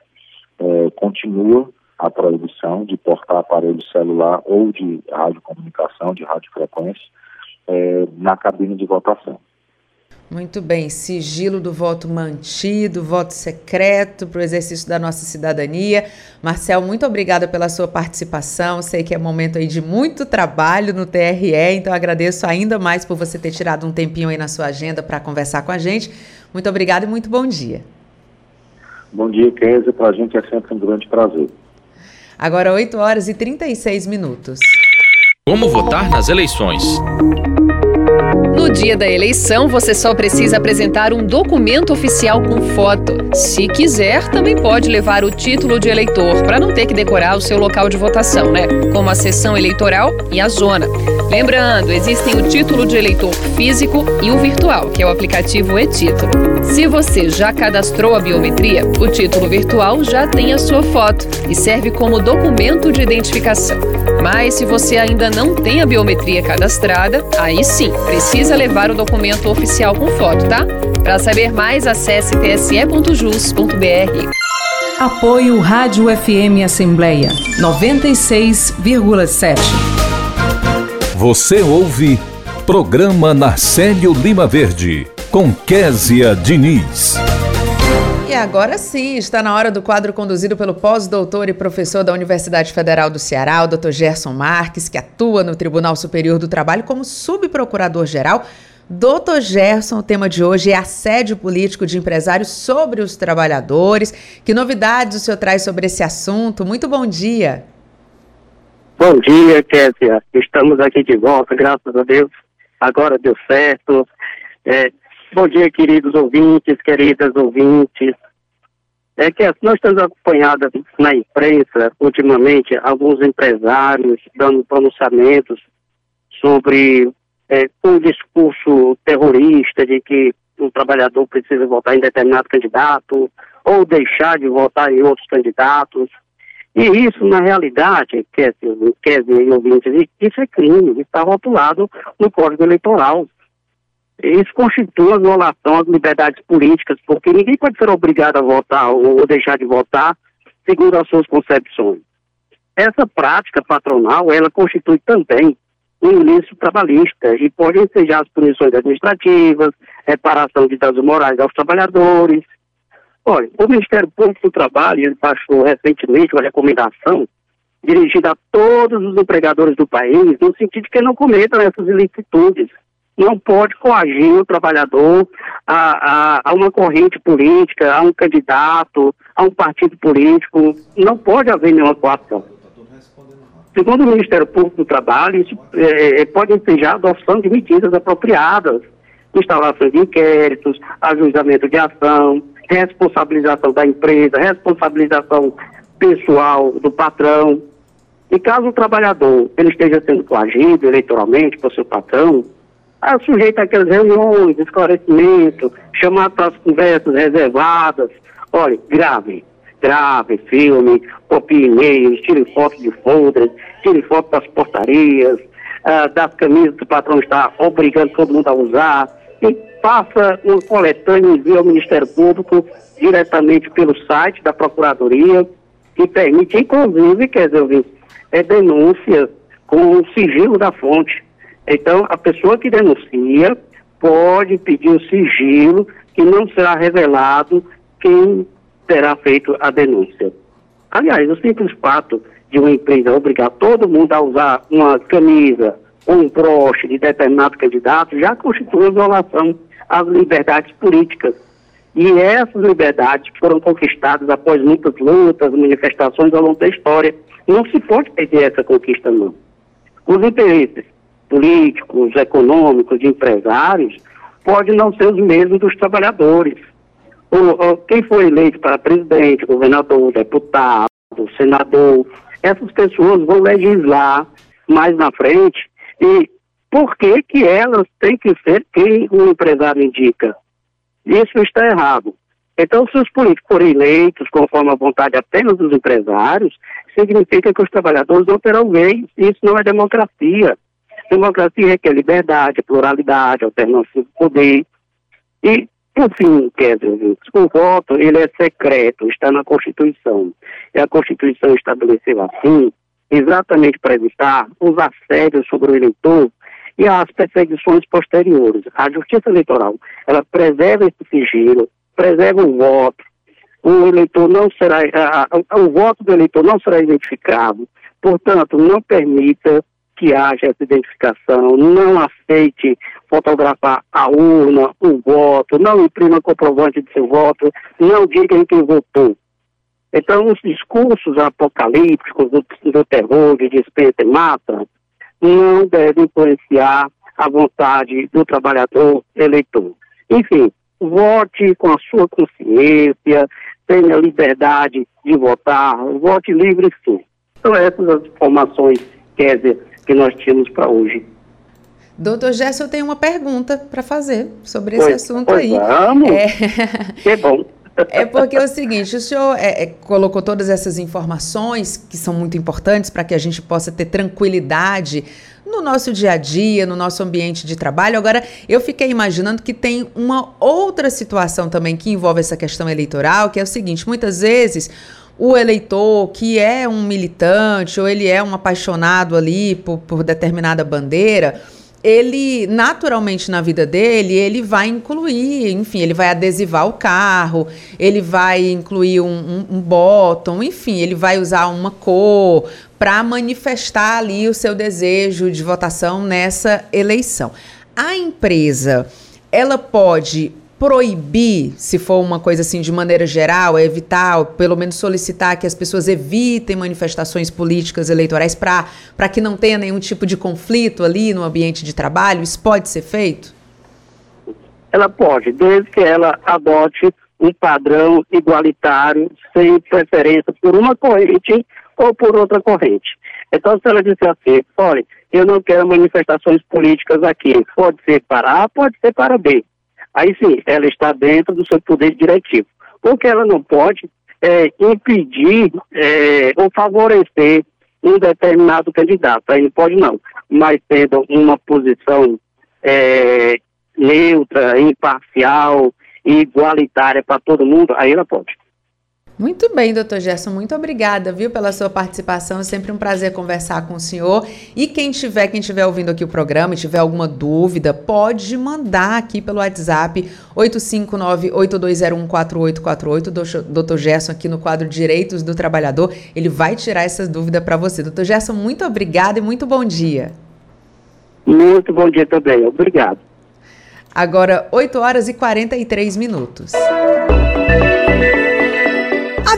é, continua a proibição de portar aparelho celular ou de radiocomunicação, de radiofrequência, é, na cabine de votação. Muito bem, sigilo do voto mantido, voto secreto para o exercício da nossa cidadania. Marcel, muito obrigada pela sua participação. Sei que é momento aí de muito trabalho no TRE, então agradeço ainda mais por você ter tirado um tempinho aí na sua agenda para conversar com a gente. Muito obrigada e muito bom dia. Bom dia, Kézia. Para a gente é sempre um grande prazer. Agora 8 horas e 36 minutos. Como votar nas eleições? No dia da eleição, você só precisa apresentar um documento oficial com foto. Se quiser, também pode levar o título de eleitor, para não ter que decorar o seu local de votação, né? Como a sessão eleitoral e a zona. Lembrando, existem o título de eleitor físico e o virtual, que é o aplicativo e-título. Se você já cadastrou a biometria, o título virtual já tem a sua foto e serve como documento de identificação. Mas se você ainda não tem a biometria cadastrada, aí sim, precisa levar o documento oficial com foto, tá? Para saber mais, acesse tse.jus.br. Apoio Rádio FM Assembleia 96,7. Você ouve Programa Narcélio Lima Verde, com Késia Diniz. Agora sim, está na hora do quadro conduzido pelo pós-doutor e professor da Universidade Federal do Ceará, o Dr. Gerson Marques, que atua no Tribunal Superior do Trabalho como subprocurador-geral Doutor Gerson, o tema de hoje é assédio político de empresários sobre os trabalhadores. Que novidades o senhor traz sobre esse assunto? Muito bom dia. Bom dia, Késia. Estamos aqui de volta, graças a Deus. Agora deu certo. É, bom dia, queridos ouvintes, queridas ouvintes. É que nós temos acompanhado na imprensa, ultimamente, alguns empresários dando pronunciamentos sobre é, um discurso terrorista de que um trabalhador precisa votar em determinado candidato ou deixar de votar em outros candidatos. E isso, na realidade, quer dizer, ouvintes, isso é crime, está rotulado no Código Eleitoral. Isso constitui uma violação às liberdades políticas, porque ninguém pode ser obrigado a votar ou deixar de votar segundo as suas concepções. Essa prática patronal, ela constitui também um ilícito trabalhista e pode ensejar as punições administrativas, reparação de danos morais aos trabalhadores. Olha, o Ministério Público do Trabalho ele baixou recentemente uma recomendação dirigida a todos os empregadores do país, no sentido de que não cometam essas ilicitudes. Não pode coagir o trabalhador a, a, a uma corrente política, a um candidato, a um partido político. Não pode haver nenhuma coação. Segundo o Ministério Público do Trabalho, isso é, é pode ensejar a adoção de medidas apropriadas, instalação de inquéritos, ajuizamento de ação, responsabilização da empresa, responsabilização pessoal do patrão. E caso o trabalhador ele esteja sendo coagido eleitoralmente por seu patrão, é sujeito àquelas reuniões, esclarecimento, chamado para as conversas reservadas. Olha, grave grave, filme, copie e-mails, tire fotos de folders, tire fotos das portarias, uh, das camisas que o patrão está obrigando todo mundo a usar, e faça uma coletânea e envie ao Ministério Público diretamente pelo site da Procuradoria, que permite, inclusive, quer dizer, é denúncia com o sigilo da fonte. Então, a pessoa que denuncia pode pedir o sigilo que não será revelado quem terá feito a denúncia. Aliás, o simples fato de uma empresa obrigar todo mundo a usar uma camisa ou um broche de determinado candidato já constitui violação às liberdades políticas. E essas liberdades foram conquistadas após muitas lutas, manifestações ao longo da história. Não se pode perder essa conquista, não. Os interesses políticos, econômicos, de empresários, podem não ser os mesmos dos trabalhadores o, o, quem foi eleito para presidente, governador, deputado, senador, essas pessoas vão legislar mais na frente e por que que elas têm que ser quem o empresário indica? Isso está errado. Então, se os políticos forem eleitos conforme a vontade apenas dos empresários, significa que os trabalhadores não terão vez. Isso não é democracia. Democracia requer liberdade, pluralidade, alternância de poder. E por fim, Kevin, o voto ele é secreto, está na Constituição. E a Constituição estabeleceu assim, exatamente para evitar os assédios sobre o eleitor e as perseguições posteriores. A Justiça Eleitoral, ela preserva esse sigilo, preserva o voto, o eleitor não será, a, a, o voto do eleitor não será identificado, portanto, não permita que haja essa identificação, não aceite fotografar a urna, o voto, não imprima comprovante de seu voto, não diga em quem votou. Então, os discursos apocalípticos do, do terror, de dispensa e mata, não devem influenciar a vontade do trabalhador eleitor. Enfim, vote com a sua consciência, tenha liberdade de votar, vote livre sim. São essas as informações, dizer, que nós tínhamos para hoje. Doutor Gerson, eu tenho uma pergunta para fazer sobre esse pois, assunto pois aí. Vamos. É... Que bom. É porque é o seguinte, o senhor é, é, colocou todas essas informações que são muito importantes para que a gente possa ter tranquilidade no nosso dia a dia, no nosso ambiente de trabalho. Agora, eu fiquei imaginando que tem uma outra situação também que envolve essa questão eleitoral, que é o seguinte: muitas vezes o eleitor que é um militante ou ele é um apaixonado ali por, por determinada bandeira, ele naturalmente na vida dele, ele vai incluir, enfim, ele vai adesivar o carro, ele vai incluir um, um, um bottom, enfim, ele vai usar uma cor para manifestar ali o seu desejo de votação nessa eleição. a empresa, ela pode proibir, se for uma coisa assim de maneira geral, é evitar, pelo menos solicitar que as pessoas evitem manifestações políticas eleitorais para que não tenha nenhum tipo de conflito ali no ambiente de trabalho? Isso pode ser feito? Ela pode, desde que ela adote um padrão igualitário, sem preferência por uma corrente ou por outra corrente. Então, se ela disser assim, olha, eu não quero manifestações políticas aqui, pode ser para A, pode ser para B aí sim, ela está dentro do seu poder diretivo. Porque ela não pode é, impedir é, ou favorecer um determinado candidato. Aí não pode não. Mas tendo uma posição é, neutra, imparcial, igualitária para todo mundo, aí ela pode. Muito bem, doutor Gerson, muito obrigada, viu, pela sua participação. É sempre um prazer conversar com o senhor. E quem tiver, quem estiver ouvindo aqui o programa e tiver alguma dúvida, pode mandar aqui pelo WhatsApp 859-8201-4848. Doutor Gerson, aqui no quadro Direitos do Trabalhador, ele vai tirar essa dúvida para você. Doutor Gerson, muito obrigada e muito bom dia. Muito bom dia também, obrigado. Agora, 8 horas e 43 minutos. A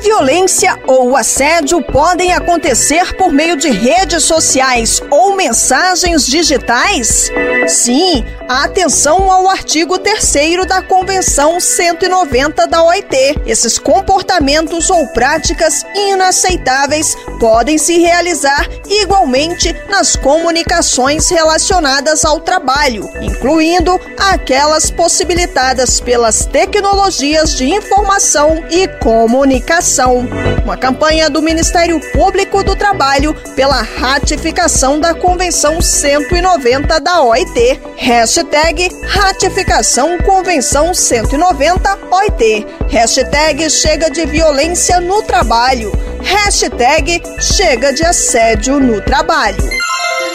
violência ou assédio podem acontecer por meio de redes sociais mensagens digitais? Sim, atenção ao artigo 3 da Convenção 190 da OIT. Esses comportamentos ou práticas inaceitáveis podem se realizar igualmente nas comunicações relacionadas ao trabalho, incluindo aquelas possibilitadas pelas tecnologias de informação e comunicação uma campanha do Ministério Público do Trabalho pela ratificação da Convenção 190 da OIT. Hashtag ratificação Convenção 190 OIT. Hashtag chega de violência no trabalho. Hashtag chega de assédio no trabalho.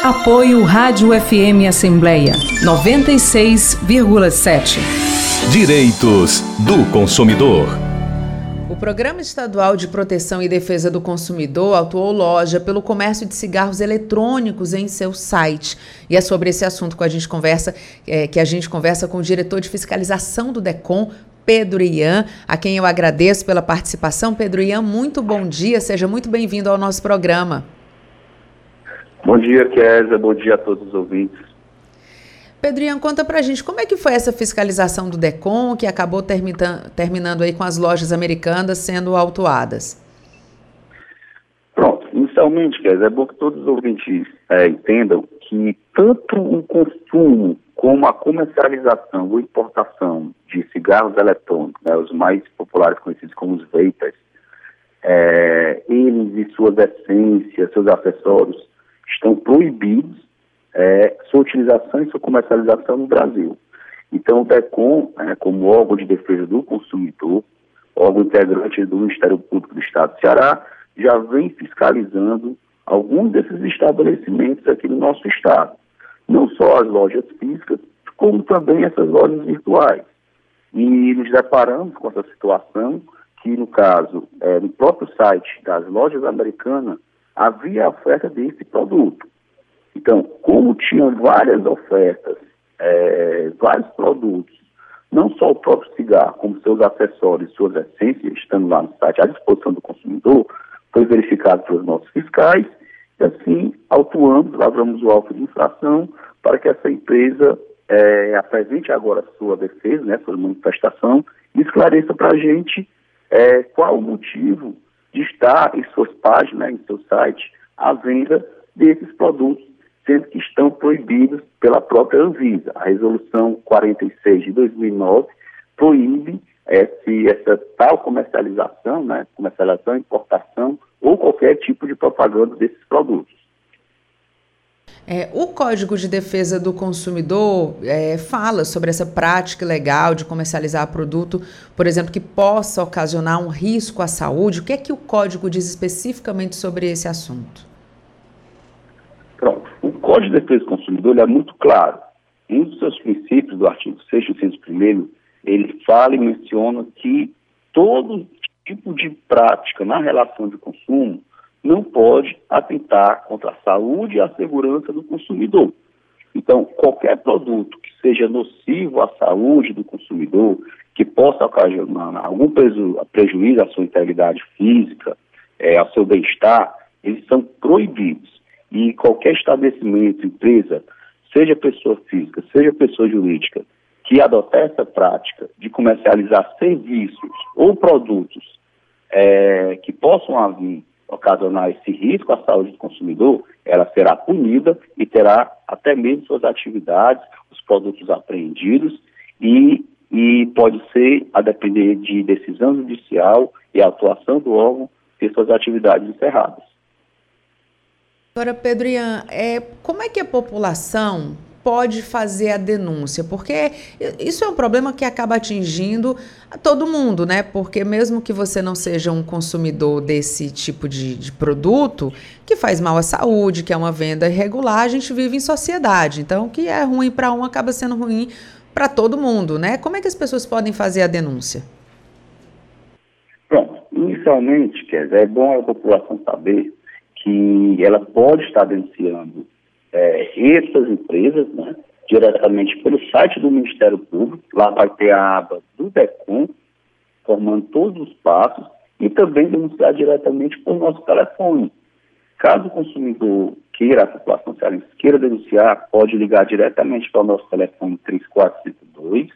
Apoio Rádio FM Assembleia 96,7. Direitos do consumidor. Programa Estadual de Proteção e Defesa do Consumidor autuou loja pelo comércio de cigarros eletrônicos em seu site. E é sobre esse assunto que a gente conversa, é, que a gente conversa com o diretor de fiscalização do DECOM, Pedro Ian, a quem eu agradeço pela participação. Pedro Ian, muito bom dia, seja muito bem-vindo ao nosso programa. Bom dia, Kézia, bom dia a todos os ouvintes. Pedrinho, conta pra gente como é que foi essa fiscalização do DECOM que acabou termina, terminando aí com as lojas americanas sendo autuadas? Pronto, inicialmente, quer dizer, é bom que todos os ouvintes é, entendam que tanto o consumo como a comercialização ou importação de cigarros eletrônicos, né, os mais populares conhecidos como os vapers, é, eles e suas essências, seus acessórios, estão proibidos é, sua utilização e sua comercialização no Brasil. Então, o DECOM, é, como órgão de defesa do consumidor, órgão integrante do Ministério Público do Estado do Ceará, já vem fiscalizando alguns desses estabelecimentos aqui no nosso estado. Não só as lojas físicas, como também essas lojas virtuais. E nos deparamos com essa situação que, no caso, é, no próprio site das lojas americanas, havia oferta desse produto. Então, como tinham várias ofertas, é, vários produtos, não só o próprio cigarro, como seus acessórios, suas essências, estando lá no site à disposição do consumidor, foi verificado pelos nossos fiscais, e assim autuamos, lavramos o alvo de infração para que essa empresa é, apresente agora a sua defesa, né, sua manifestação, e esclareça para a gente é, qual o motivo de estar em suas páginas, em seu site, a venda desses produtos sendo que estão proibidos pela própria Anvisa. A resolução 46 de 2009 proíbe esse, essa tal comercialização, né, comercialização, importação ou qualquer tipo de propaganda desses produtos. É, o Código de Defesa do Consumidor é, fala sobre essa prática legal de comercializar produto, por exemplo, que possa ocasionar um risco à saúde. O que é que o Código diz especificamente sobre esse assunto? Código de Defesa do Consumidor é muito claro. Um dos seus princípios, do artigo 6 e 1 ele fala e menciona que todo tipo de prática na relação de consumo não pode atentar contra a saúde e a segurança do consumidor. Então, qualquer produto que seja nocivo à saúde do consumidor, que possa ocasionar algum prejuízo à sua integridade física, é, ao seu bem-estar, eles são proibidos. E qualquer estabelecimento, empresa, seja pessoa física, seja pessoa jurídica, que adotar essa prática de comercializar serviços ou produtos é, que possam vir ocasionar esse risco à saúde do consumidor, ela será punida e terá até mesmo suas atividades, os produtos apreendidos e, e pode ser, a depender de decisão judicial e atuação do órgão, ter suas atividades encerradas. Agora, Pedro Ian, é, como é que a população pode fazer a denúncia? Porque isso é um problema que acaba atingindo a todo mundo, né? Porque mesmo que você não seja um consumidor desse tipo de, de produto, que faz mal à saúde, que é uma venda irregular, a gente vive em sociedade. Então, o que é ruim para um acaba sendo ruim para todo mundo, né? Como é que as pessoas podem fazer a denúncia? Bom, inicialmente, quer dizer, é bom a população saber que ela pode estar denunciando é, essas empresas, né, diretamente pelo site do Ministério Público, lá vai ter a aba do DECOM, formando todos os passos, e também denunciar diretamente por nosso telefone. Caso o consumidor queira, a população cearense queira denunciar, pode ligar diretamente para o nosso telefone 3452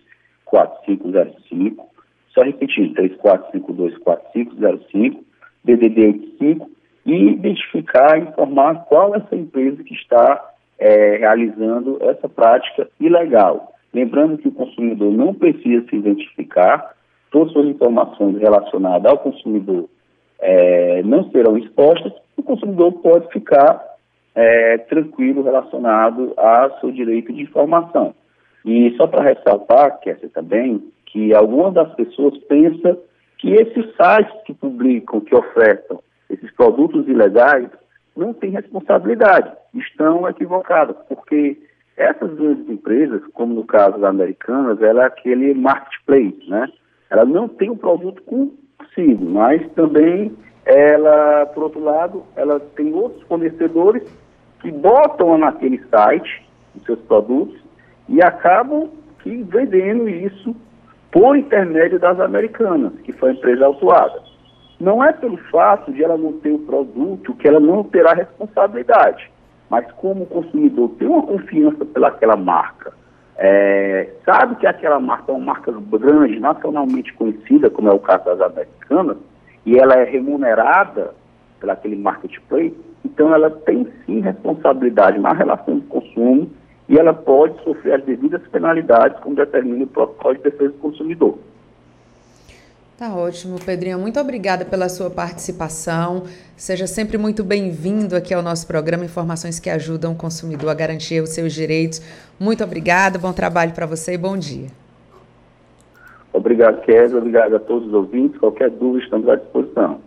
4505, só repetindo, 3452 4505, DDD 85, e identificar, informar qual é essa empresa que está é, realizando essa prática ilegal. Lembrando que o consumidor não precisa se identificar, todas as informações relacionadas ao consumidor é, não serão expostas, o consumidor pode ficar é, tranquilo relacionado ao seu direito de informação. E só para ressaltar, Kessia, também, que algumas das pessoas pensam que esses sites que publicam, que ofertam esses produtos ilegais não têm responsabilidade, estão equivocadas, porque essas grandes empresas, como no caso das americanas, ela é aquele marketplace, né? Ela não tem um produto consigo, mas também ela, por outro lado, ela tem outros fornecedores que botam naquele site os seus produtos e acabam que vendendo isso por intermédio das americanas, que foi a empresa autuada. Não é pelo fato de ela não ter o produto que ela não terá responsabilidade, mas como o consumidor tem uma confiança pelaquela marca, é, sabe que aquela marca é uma marca grande, nacionalmente conhecida, como é o caso das americanas, e ela é remunerada pelaquele marketplace, então ela tem sim responsabilidade na relação de consumo e ela pode sofrer as devidas penalidades, como determina o protocolo de defesa do consumidor. Tá ótimo, Pedrinho. Muito obrigada pela sua participação. Seja sempre muito bem-vindo aqui ao nosso programa Informações que ajudam o consumidor a garantir os seus direitos. Muito obrigada, bom trabalho para você e bom dia. Obrigado, Kézia. Obrigado a todos os ouvintes. Qualquer dúvida, estamos à disposição.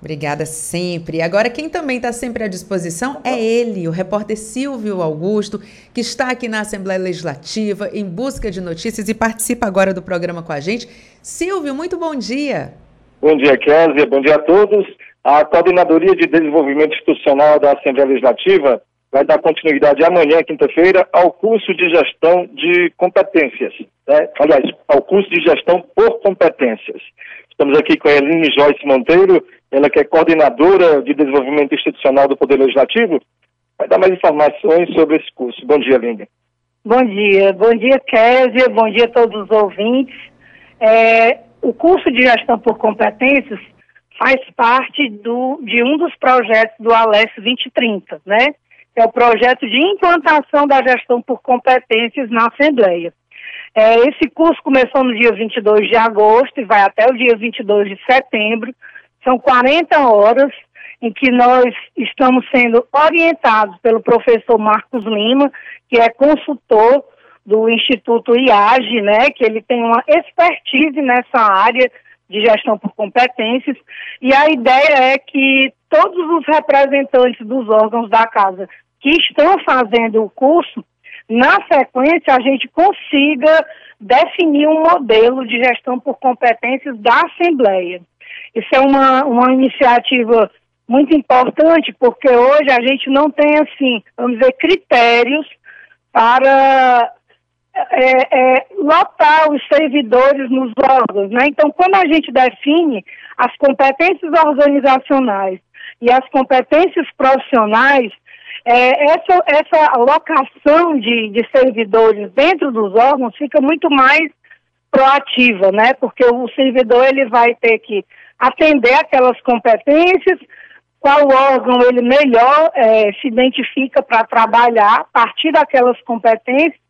Obrigada sempre. Agora, quem também está sempre à disposição é ele, o repórter Silvio Augusto, que está aqui na Assembleia Legislativa em busca de notícias e participa agora do programa com a gente. Silvio, muito bom dia. Bom dia, Kézia. Bom dia a todos. A Coordenadoria de Desenvolvimento Institucional da Assembleia Legislativa vai dar continuidade amanhã, quinta-feira, ao curso de gestão de competências. Né? Aliás, ao curso de gestão por competências. Estamos aqui com a Eline Joyce Monteiro, ela que é coordenadora de desenvolvimento institucional do Poder Legislativo, vai dar mais informações sobre esse curso. Bom dia, Linda. Bom dia. Bom dia, Kézia. Bom dia a todos os ouvintes. É, o curso de gestão por competências faz parte do, de um dos projetos do Aless 2030, né? É o projeto de implantação da gestão por competências na Assembleia. É, esse curso começou no dia 22 de agosto e vai até o dia 22 de setembro. São 40 horas em que nós estamos sendo orientados pelo professor Marcos Lima, que é consultor do Instituto IAGE, né, que ele tem uma expertise nessa área de gestão por competências, e a ideia é que todos os representantes dos órgãos da casa que estão fazendo o curso na sequência, a gente consiga definir um modelo de gestão por competências da Assembleia. Isso é uma, uma iniciativa muito importante, porque hoje a gente não tem, assim, vamos dizer, critérios para é, é, lotar os servidores nos órgãos. Né? Então, quando a gente define as competências organizacionais e as competências profissionais, é, essa, essa alocação de, de servidores dentro dos órgãos fica muito mais proativa, né? Porque o servidor ele vai ter que atender aquelas competências, qual órgão ele melhor é, se identifica para trabalhar a partir daquelas competências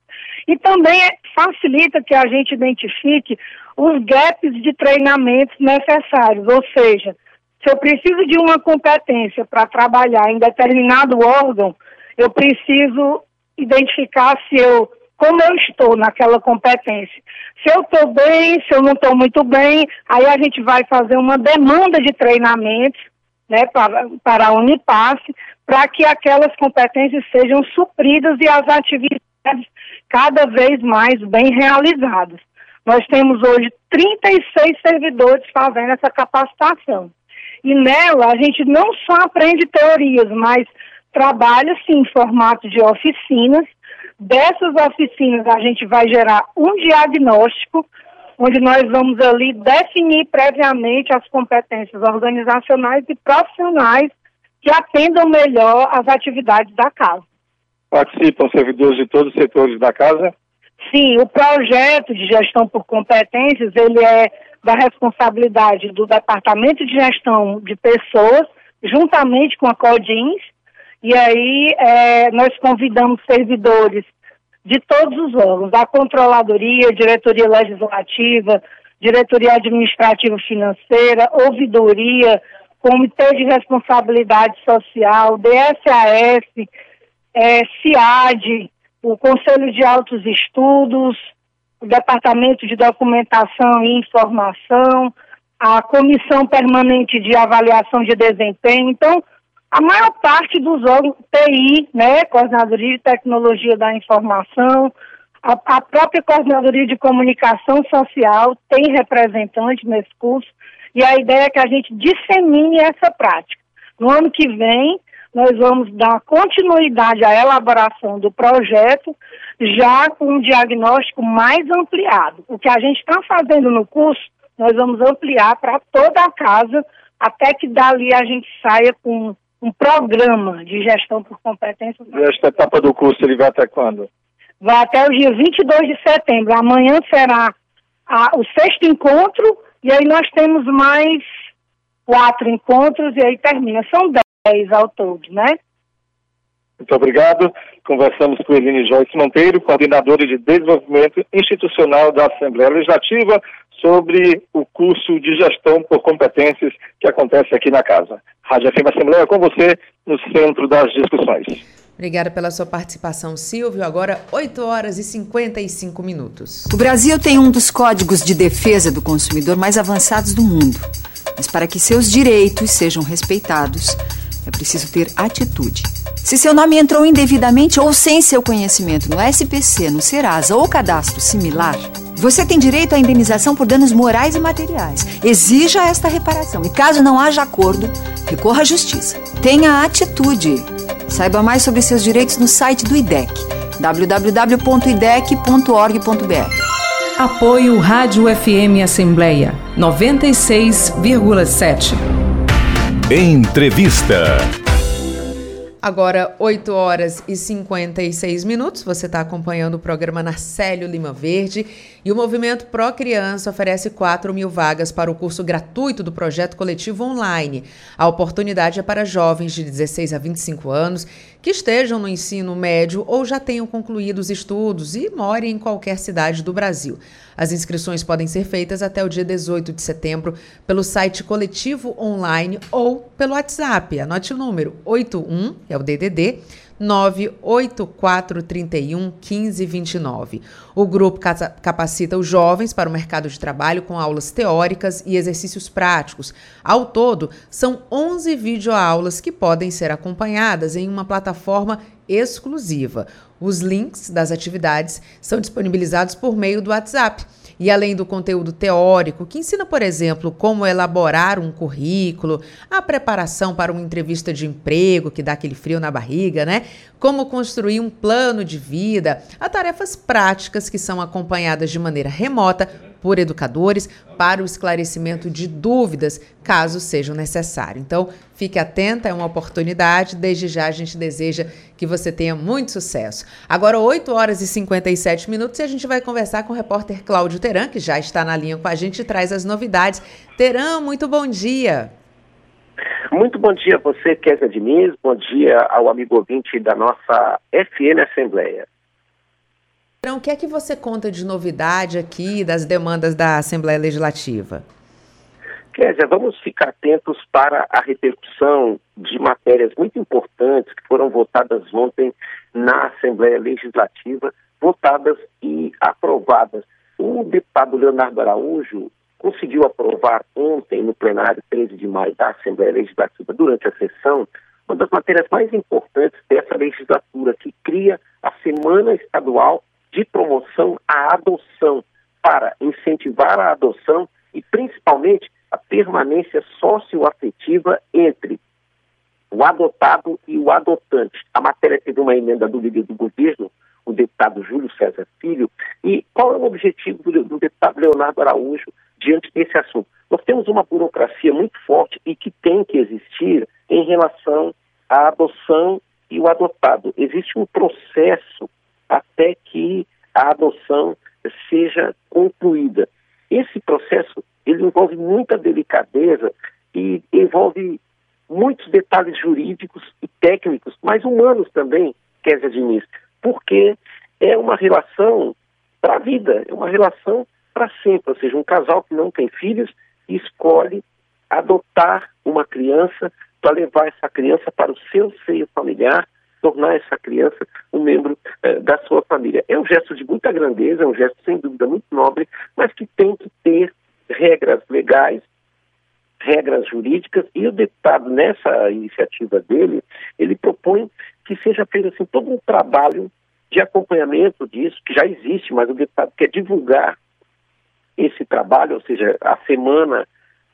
e também facilita que a gente identifique os gaps de treinamentos necessários, ou seja, se eu preciso de uma competência para trabalhar em determinado órgão, eu preciso identificar se eu como eu estou naquela competência. Se eu estou bem, se eu não estou muito bem, aí a gente vai fazer uma demanda de treinamentos né, para, para a Unipass, para que aquelas competências sejam supridas e as atividades cada vez mais bem realizadas. Nós temos hoje 36 servidores fazendo essa capacitação. E nela a gente não só aprende teorias, mas trabalha sim em formato de oficinas. Dessas oficinas a gente vai gerar um diagnóstico, onde nós vamos ali definir previamente as competências organizacionais e profissionais que atendam melhor as atividades da casa. Participam servidores de todos os setores da casa? Sim, o projeto de gestão por competências, ele é da responsabilidade do Departamento de Gestão de Pessoas, juntamente com a CODINS, e aí é, nós convidamos servidores de todos os órgãos, da Controladoria, Diretoria Legislativa, Diretoria Administrativa Financeira, Ouvidoria, Comitê de Responsabilidade Social, DSAS, é, CIAD, o Conselho de Altos Estudos, o Departamento de Documentação e Informação, a Comissão Permanente de Avaliação de Desempenho. Então, a maior parte dos órgãos, TI, né, Coordenadoria de Tecnologia da Informação, a, a própria Coordenadoria de Comunicação Social tem representante nesse curso, e a ideia é que a gente dissemine essa prática. No ano que vem, nós vamos dar continuidade à elaboração do projeto, já com um diagnóstico mais ampliado. O que a gente está fazendo no curso, nós vamos ampliar para toda a casa, até que dali a gente saia com um programa de gestão por competências. E esta etapa do curso ele vai até quando? Vai até o dia 22 de setembro. Amanhã será a, o sexto encontro e aí nós temos mais quatro encontros e aí termina. São dez ao todo, né? Muito obrigado. Conversamos com Eline Joyce Monteiro, coordenadora de desenvolvimento institucional da Assembleia Legislativa, sobre o curso de gestão por competências que acontece aqui na casa. Rádio FM Assembleia com você no centro das discussões. Obrigada pela sua participação, Silvio. Agora, 8 horas e 55 minutos. O Brasil tem um dos códigos de defesa do consumidor mais avançados do mundo. Mas para que seus direitos sejam respeitados, é preciso ter atitude. Se seu nome entrou indevidamente ou sem seu conhecimento no SPC, no Serasa ou cadastro similar, você tem direito à indenização por danos morais e materiais. Exija esta reparação e, caso não haja acordo, recorra à justiça. Tenha atitude. Saiba mais sobre seus direitos no site do IDEC, www.idec.org.br. Apoio Rádio FM Assembleia 96,7. Entrevista. Agora, 8 horas e 56 minutos. Você está acompanhando o programa Narcélio Lima Verde e o Movimento Pró Criança oferece 4 mil vagas para o curso gratuito do projeto coletivo online. A oportunidade é para jovens de 16 a 25 anos que estejam no ensino médio ou já tenham concluído os estudos e morem em qualquer cidade do Brasil. As inscrições podem ser feitas até o dia 18 de setembro pelo site Coletivo Online ou pelo WhatsApp. Anote o número 81, é o DDD, 98431 1529. O grupo capacita os jovens para o mercado de trabalho com aulas teóricas e exercícios práticos. Ao todo, são 11 videoaulas que podem ser acompanhadas em uma plataforma exclusiva. Os links das atividades são disponibilizados por meio do WhatsApp E além do conteúdo teórico, que ensina, por exemplo, como elaborar um currículo, a preparação para uma entrevista de emprego, que dá aquele frio na barriga, né? Como construir um plano de vida, a tarefas práticas que são acompanhadas de maneira remota por educadores para o esclarecimento de dúvidas, caso sejam necessários. Então, fique atenta, é uma oportunidade. Desde já a gente deseja que você tenha muito sucesso. Agora, 8 horas e 57 minutos e a gente vai conversar com o repórter Cláudio Teran, que já está na linha com a gente e traz as novidades. Teran, muito bom dia. Muito bom dia a você, Kézia Diniz. Bom dia ao amigo ouvinte da nossa FN Assembleia. Então, o que é que você conta de novidade aqui das demandas da Assembleia Legislativa? Kézia, vamos ficar atentos para a repercussão de matérias muito importantes que foram votadas ontem na Assembleia Legislativa, votadas e aprovadas. O deputado Leonardo Araújo conseguiu aprovar ontem no plenário 13 de maio da Assembleia Legislativa, durante a sessão, uma das matérias mais importantes dessa legislatura, que cria a Semana Estadual de promoção à adoção, para incentivar a adoção e principalmente a permanência socioafetiva entre o adotado e o adotante. A matéria teve uma emenda do líder do governo, o deputado Júlio César Filho, e qual é o objetivo do, do deputado Leonardo Araújo diante desse assunto? Nós temos uma burocracia muito forte e que tem que existir em relação à adoção e o adotado. Existe um processo até que a adoção seja concluída. Esse processo ele envolve muita delicadeza e envolve muitos detalhes jurídicos e técnicos, mas humanos também, Kézia Diniz, porque é uma relação para a vida, é uma relação para sempre, ou seja, um casal que não tem filhos escolhe adotar uma criança para levar essa criança para o seu seio familiar tornar essa criança um membro eh, da sua família. É um gesto de muita grandeza, é um gesto sem dúvida muito nobre, mas que tem que ter regras legais, regras jurídicas, e o deputado, nessa iniciativa dele, ele propõe que seja feito assim, todo um trabalho de acompanhamento disso, que já existe, mas o deputado quer divulgar esse trabalho, ou seja, a semana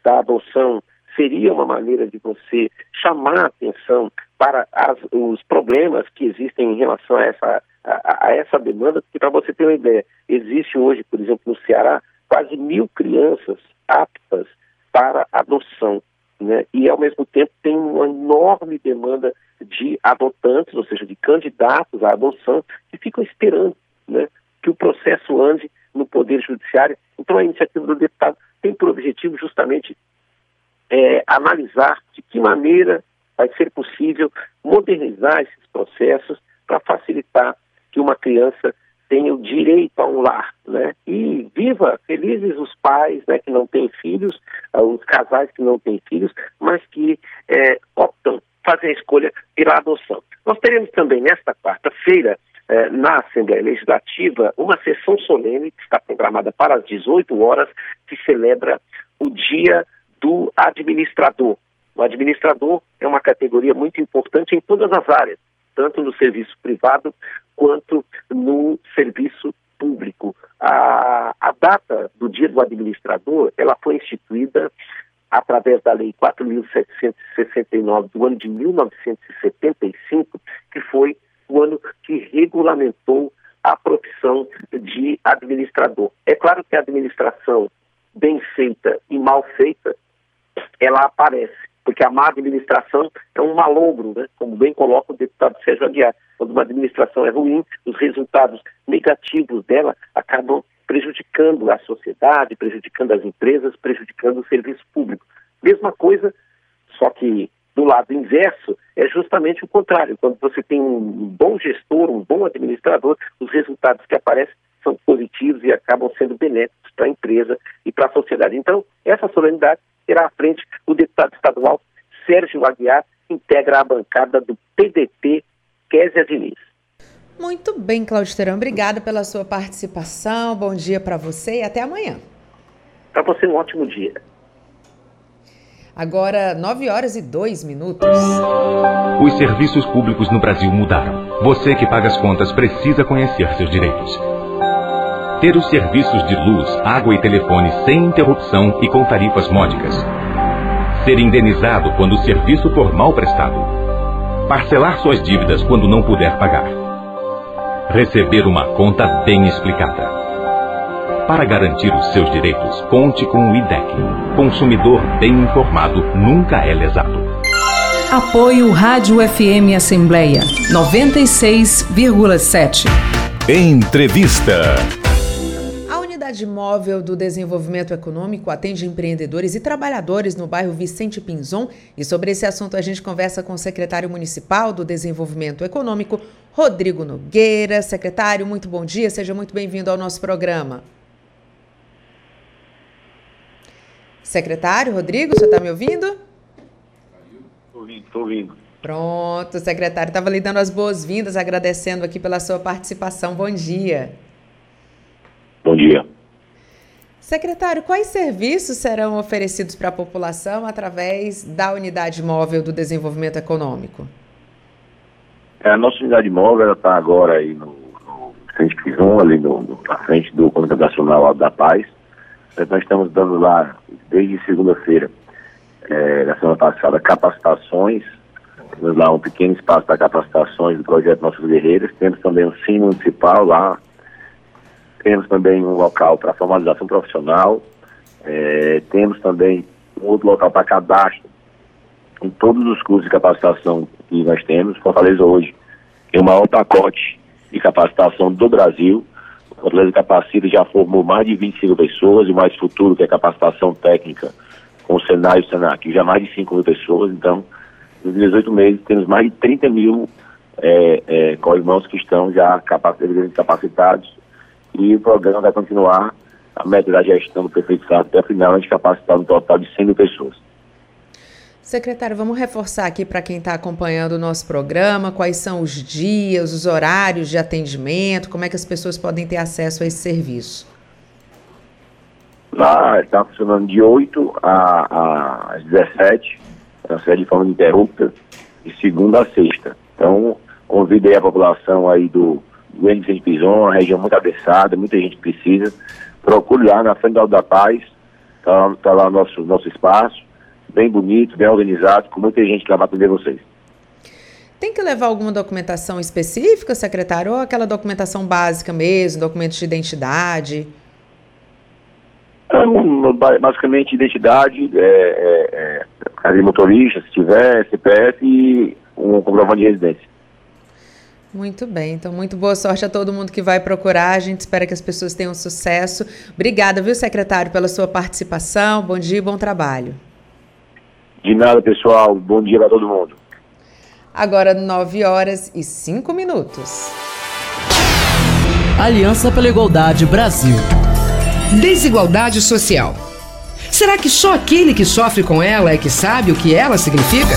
da adoção seria uma maneira de você chamar a atenção para as, os problemas que existem em relação a essa, a, a essa demanda, porque para você ter uma ideia, existe hoje, por exemplo, no Ceará, quase mil crianças aptas para adoção. Né? E, ao mesmo tempo, tem uma enorme demanda de adotantes, ou seja, de candidatos à adoção, que ficam esperando né, que o processo ande no Poder Judiciário. Então, a iniciativa do deputado tem por objetivo justamente é, analisar de que maneira vai ser possível modernizar esses processos para facilitar que uma criança tenha o direito a um lar, né? E viva felizes os pais, né, que não têm filhos, uh, os casais que não têm filhos, mas que é, optam fazer a escolha pela adoção. Nós teremos também nesta quarta-feira eh, na Assembleia Legislativa uma sessão solene que está programada para as 18 horas, que celebra o Dia do administrador. O administrador é uma categoria muito importante em todas as áreas, tanto no serviço privado quanto no serviço público. A, a data do dia do administrador, ela foi instituída através da Lei 4.769 do ano de 1975, que foi o ano que regulamentou a profissão de administrador. É claro que a administração bem feita e mal feita ela aparece, porque a má administração é um malogro, né? como bem coloca o deputado Sérgio Aguiar. Quando uma administração é ruim, os resultados negativos dela acabam prejudicando a sociedade, prejudicando as empresas, prejudicando o serviço público. Mesma coisa, só que do lado inverso, é justamente o contrário. Quando você tem um bom gestor, um bom administrador, os resultados que aparecem são positivos e acabam sendo benéficos para a empresa e para a sociedade. Então, essa solenidade terá à frente o deputado estadual Sérgio Aguiar, que integra a bancada do PDT Kézia Diniz. Muito bem, Cláudio Terão. Obrigada pela sua participação. Bom dia para você e até amanhã. Para você, um ótimo dia. Agora, 9 horas e 2 minutos. Os serviços públicos no Brasil mudaram. Você que paga as contas precisa conhecer seus direitos. Ter os serviços de luz, água e telefone sem interrupção e com tarifas módicas. Ser indenizado quando o serviço for mal prestado. Parcelar suas dívidas quando não puder pagar. Receber uma conta bem explicada. Para garantir os seus direitos, conte com o IDEC. Consumidor bem informado nunca é lesado. Apoio Rádio FM Assembleia 96,7. Entrevista. Unidade Móvel do Desenvolvimento Econômico atende empreendedores e trabalhadores no bairro Vicente Pinzon. E sobre esse assunto a gente conversa com o secretário municipal do Desenvolvimento Econômico, Rodrigo Nogueira. Secretário, muito bom dia, seja muito bem-vindo ao nosso programa. Secretário Rodrigo, você está me ouvindo? Estou ouvindo, estou ouvindo. Pronto, secretário. Estava lhe dando as boas-vindas, agradecendo aqui pela sua participação. Bom dia. Bom dia. Secretário, quais serviços serão oferecidos para a população através da Unidade Móvel do Desenvolvimento Econômico? É, a nossa unidade móvel está agora aí no, no Centro Pison, ali no, no, na frente do Conjunto Nacional da Paz. Nós estamos dando lá, desde segunda-feira, é, na semana passada, capacitações. Temos lá um pequeno espaço para capacitações do projeto Nossos Guerreiros. Temos também um sim municipal lá. Temos também um local para formalização profissional. É, temos também um outro local para cadastro em todos os cursos de capacitação que nós temos. Fortaleza hoje tem o maior pacote de capacitação do Brasil. Fortaleza Capacita já formou mais de 25 pessoas e mais futuro, que é capacitação técnica com o Senai e o Senac, já mais de 5 mil pessoas. Então, nos 18 meses, temos mais de 30 mil é, é, co-irmãos que estão já capacitados e o programa vai continuar. A meta da gestão do prefeito Sarto até a final, gente capacitar um total de 100 mil pessoas. Secretário, vamos reforçar aqui para quem está acompanhando o nosso programa, quais são os dias, os horários de atendimento, como é que as pessoas podem ter acesso a esse serviço? Lá está funcionando de 8 a, a, às 17, transfere de forma ininterrupta, de segunda a sexta. Então, convidei a população aí do, do NC de Pison, uma região muito abençada, muita gente precisa. Procure lá na frente da Alda Paz, está tá lá nosso, nosso espaço bem bonito, bem organizado, com muita gente lá para atender vocês. Tem que levar alguma documentação específica, secretário, ou aquela documentação básica mesmo, documentos de identidade? É, basicamente, identidade, é, é, é, motorista, se tiver, CPF e um comprovante de residência. Muito bem, então muito boa sorte a todo mundo que vai procurar. A gente espera que as pessoas tenham sucesso. Obrigada, viu, secretário, pela sua participação. Bom dia e bom trabalho. De nada, pessoal. Bom dia para todo mundo. Agora, 9 horas e 5 minutos. Aliança pela Igualdade Brasil. Desigualdade social. Será que só aquele que sofre com ela é que sabe o que ela significa?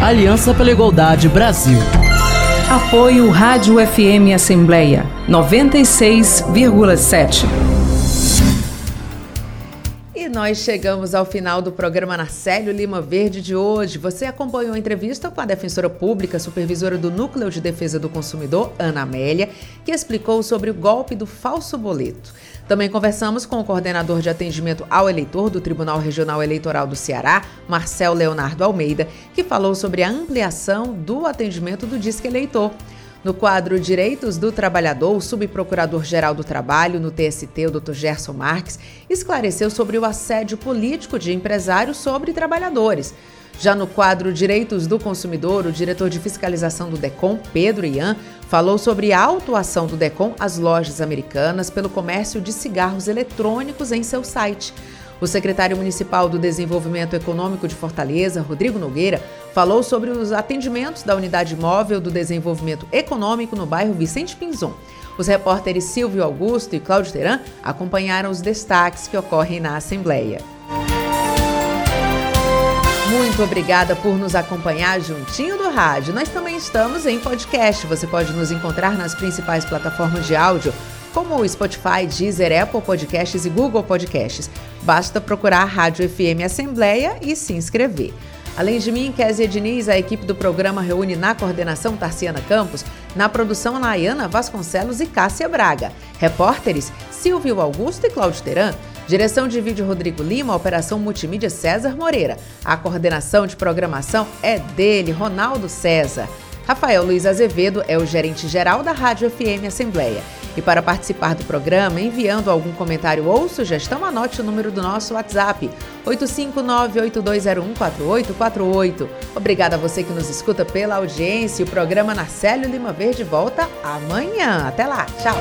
Aliança pela Igualdade Brasil. Apoio Rádio FM Assembleia 96,7 nós chegamos ao final do programa Narcélio Lima Verde de hoje. Você acompanhou a entrevista com a defensora pública, supervisora do Núcleo de Defesa do Consumidor, Ana Amélia, que explicou sobre o golpe do falso boleto. Também conversamos com o coordenador de atendimento ao eleitor do Tribunal Regional Eleitoral do Ceará, Marcel Leonardo Almeida, que falou sobre a ampliação do atendimento do Disque Eleitor. No quadro Direitos do Trabalhador, o subprocurador-geral do Trabalho no TST, o Dr. Gerson Marques, esclareceu sobre o assédio político de empresários sobre trabalhadores. Já no quadro Direitos do Consumidor, o diretor de fiscalização do DECOM, Pedro Ian, falou sobre a autuação do DECOM às lojas americanas pelo comércio de cigarros eletrônicos em seu site. O secretário municipal do Desenvolvimento Econômico de Fortaleza, Rodrigo Nogueira, falou sobre os atendimentos da Unidade Móvel do Desenvolvimento Econômico no bairro Vicente Pinzon. Os repórteres Silvio Augusto e Cláudio Teran acompanharam os destaques que ocorrem na Assembleia. Muito obrigada por nos acompanhar juntinho do rádio. Nós também estamos em podcast. Você pode nos encontrar nas principais plataformas de áudio, como o Spotify, Deezer, Apple Podcasts e Google Podcasts. Basta procurar Rádio FM Assembleia e se inscrever. Além de mim, Kézia Diniz, a equipe do programa reúne na coordenação Tarciana Campos, na produção Nayana Vasconcelos e Cássia Braga. Repórteres Silvio Augusto e Cláudio Teran. Direção de vídeo Rodrigo Lima, operação multimídia César Moreira. A coordenação de programação é dele, Ronaldo César. Rafael Luiz Azevedo é o gerente geral da Rádio FM Assembleia. E para participar do programa, enviando algum comentário ou sugestão, anote o número do nosso WhatsApp, 859-8201-4848. Obrigada a você que nos escuta pela audiência. O programa Narcélio Lima Verde volta amanhã. Até lá. Tchau.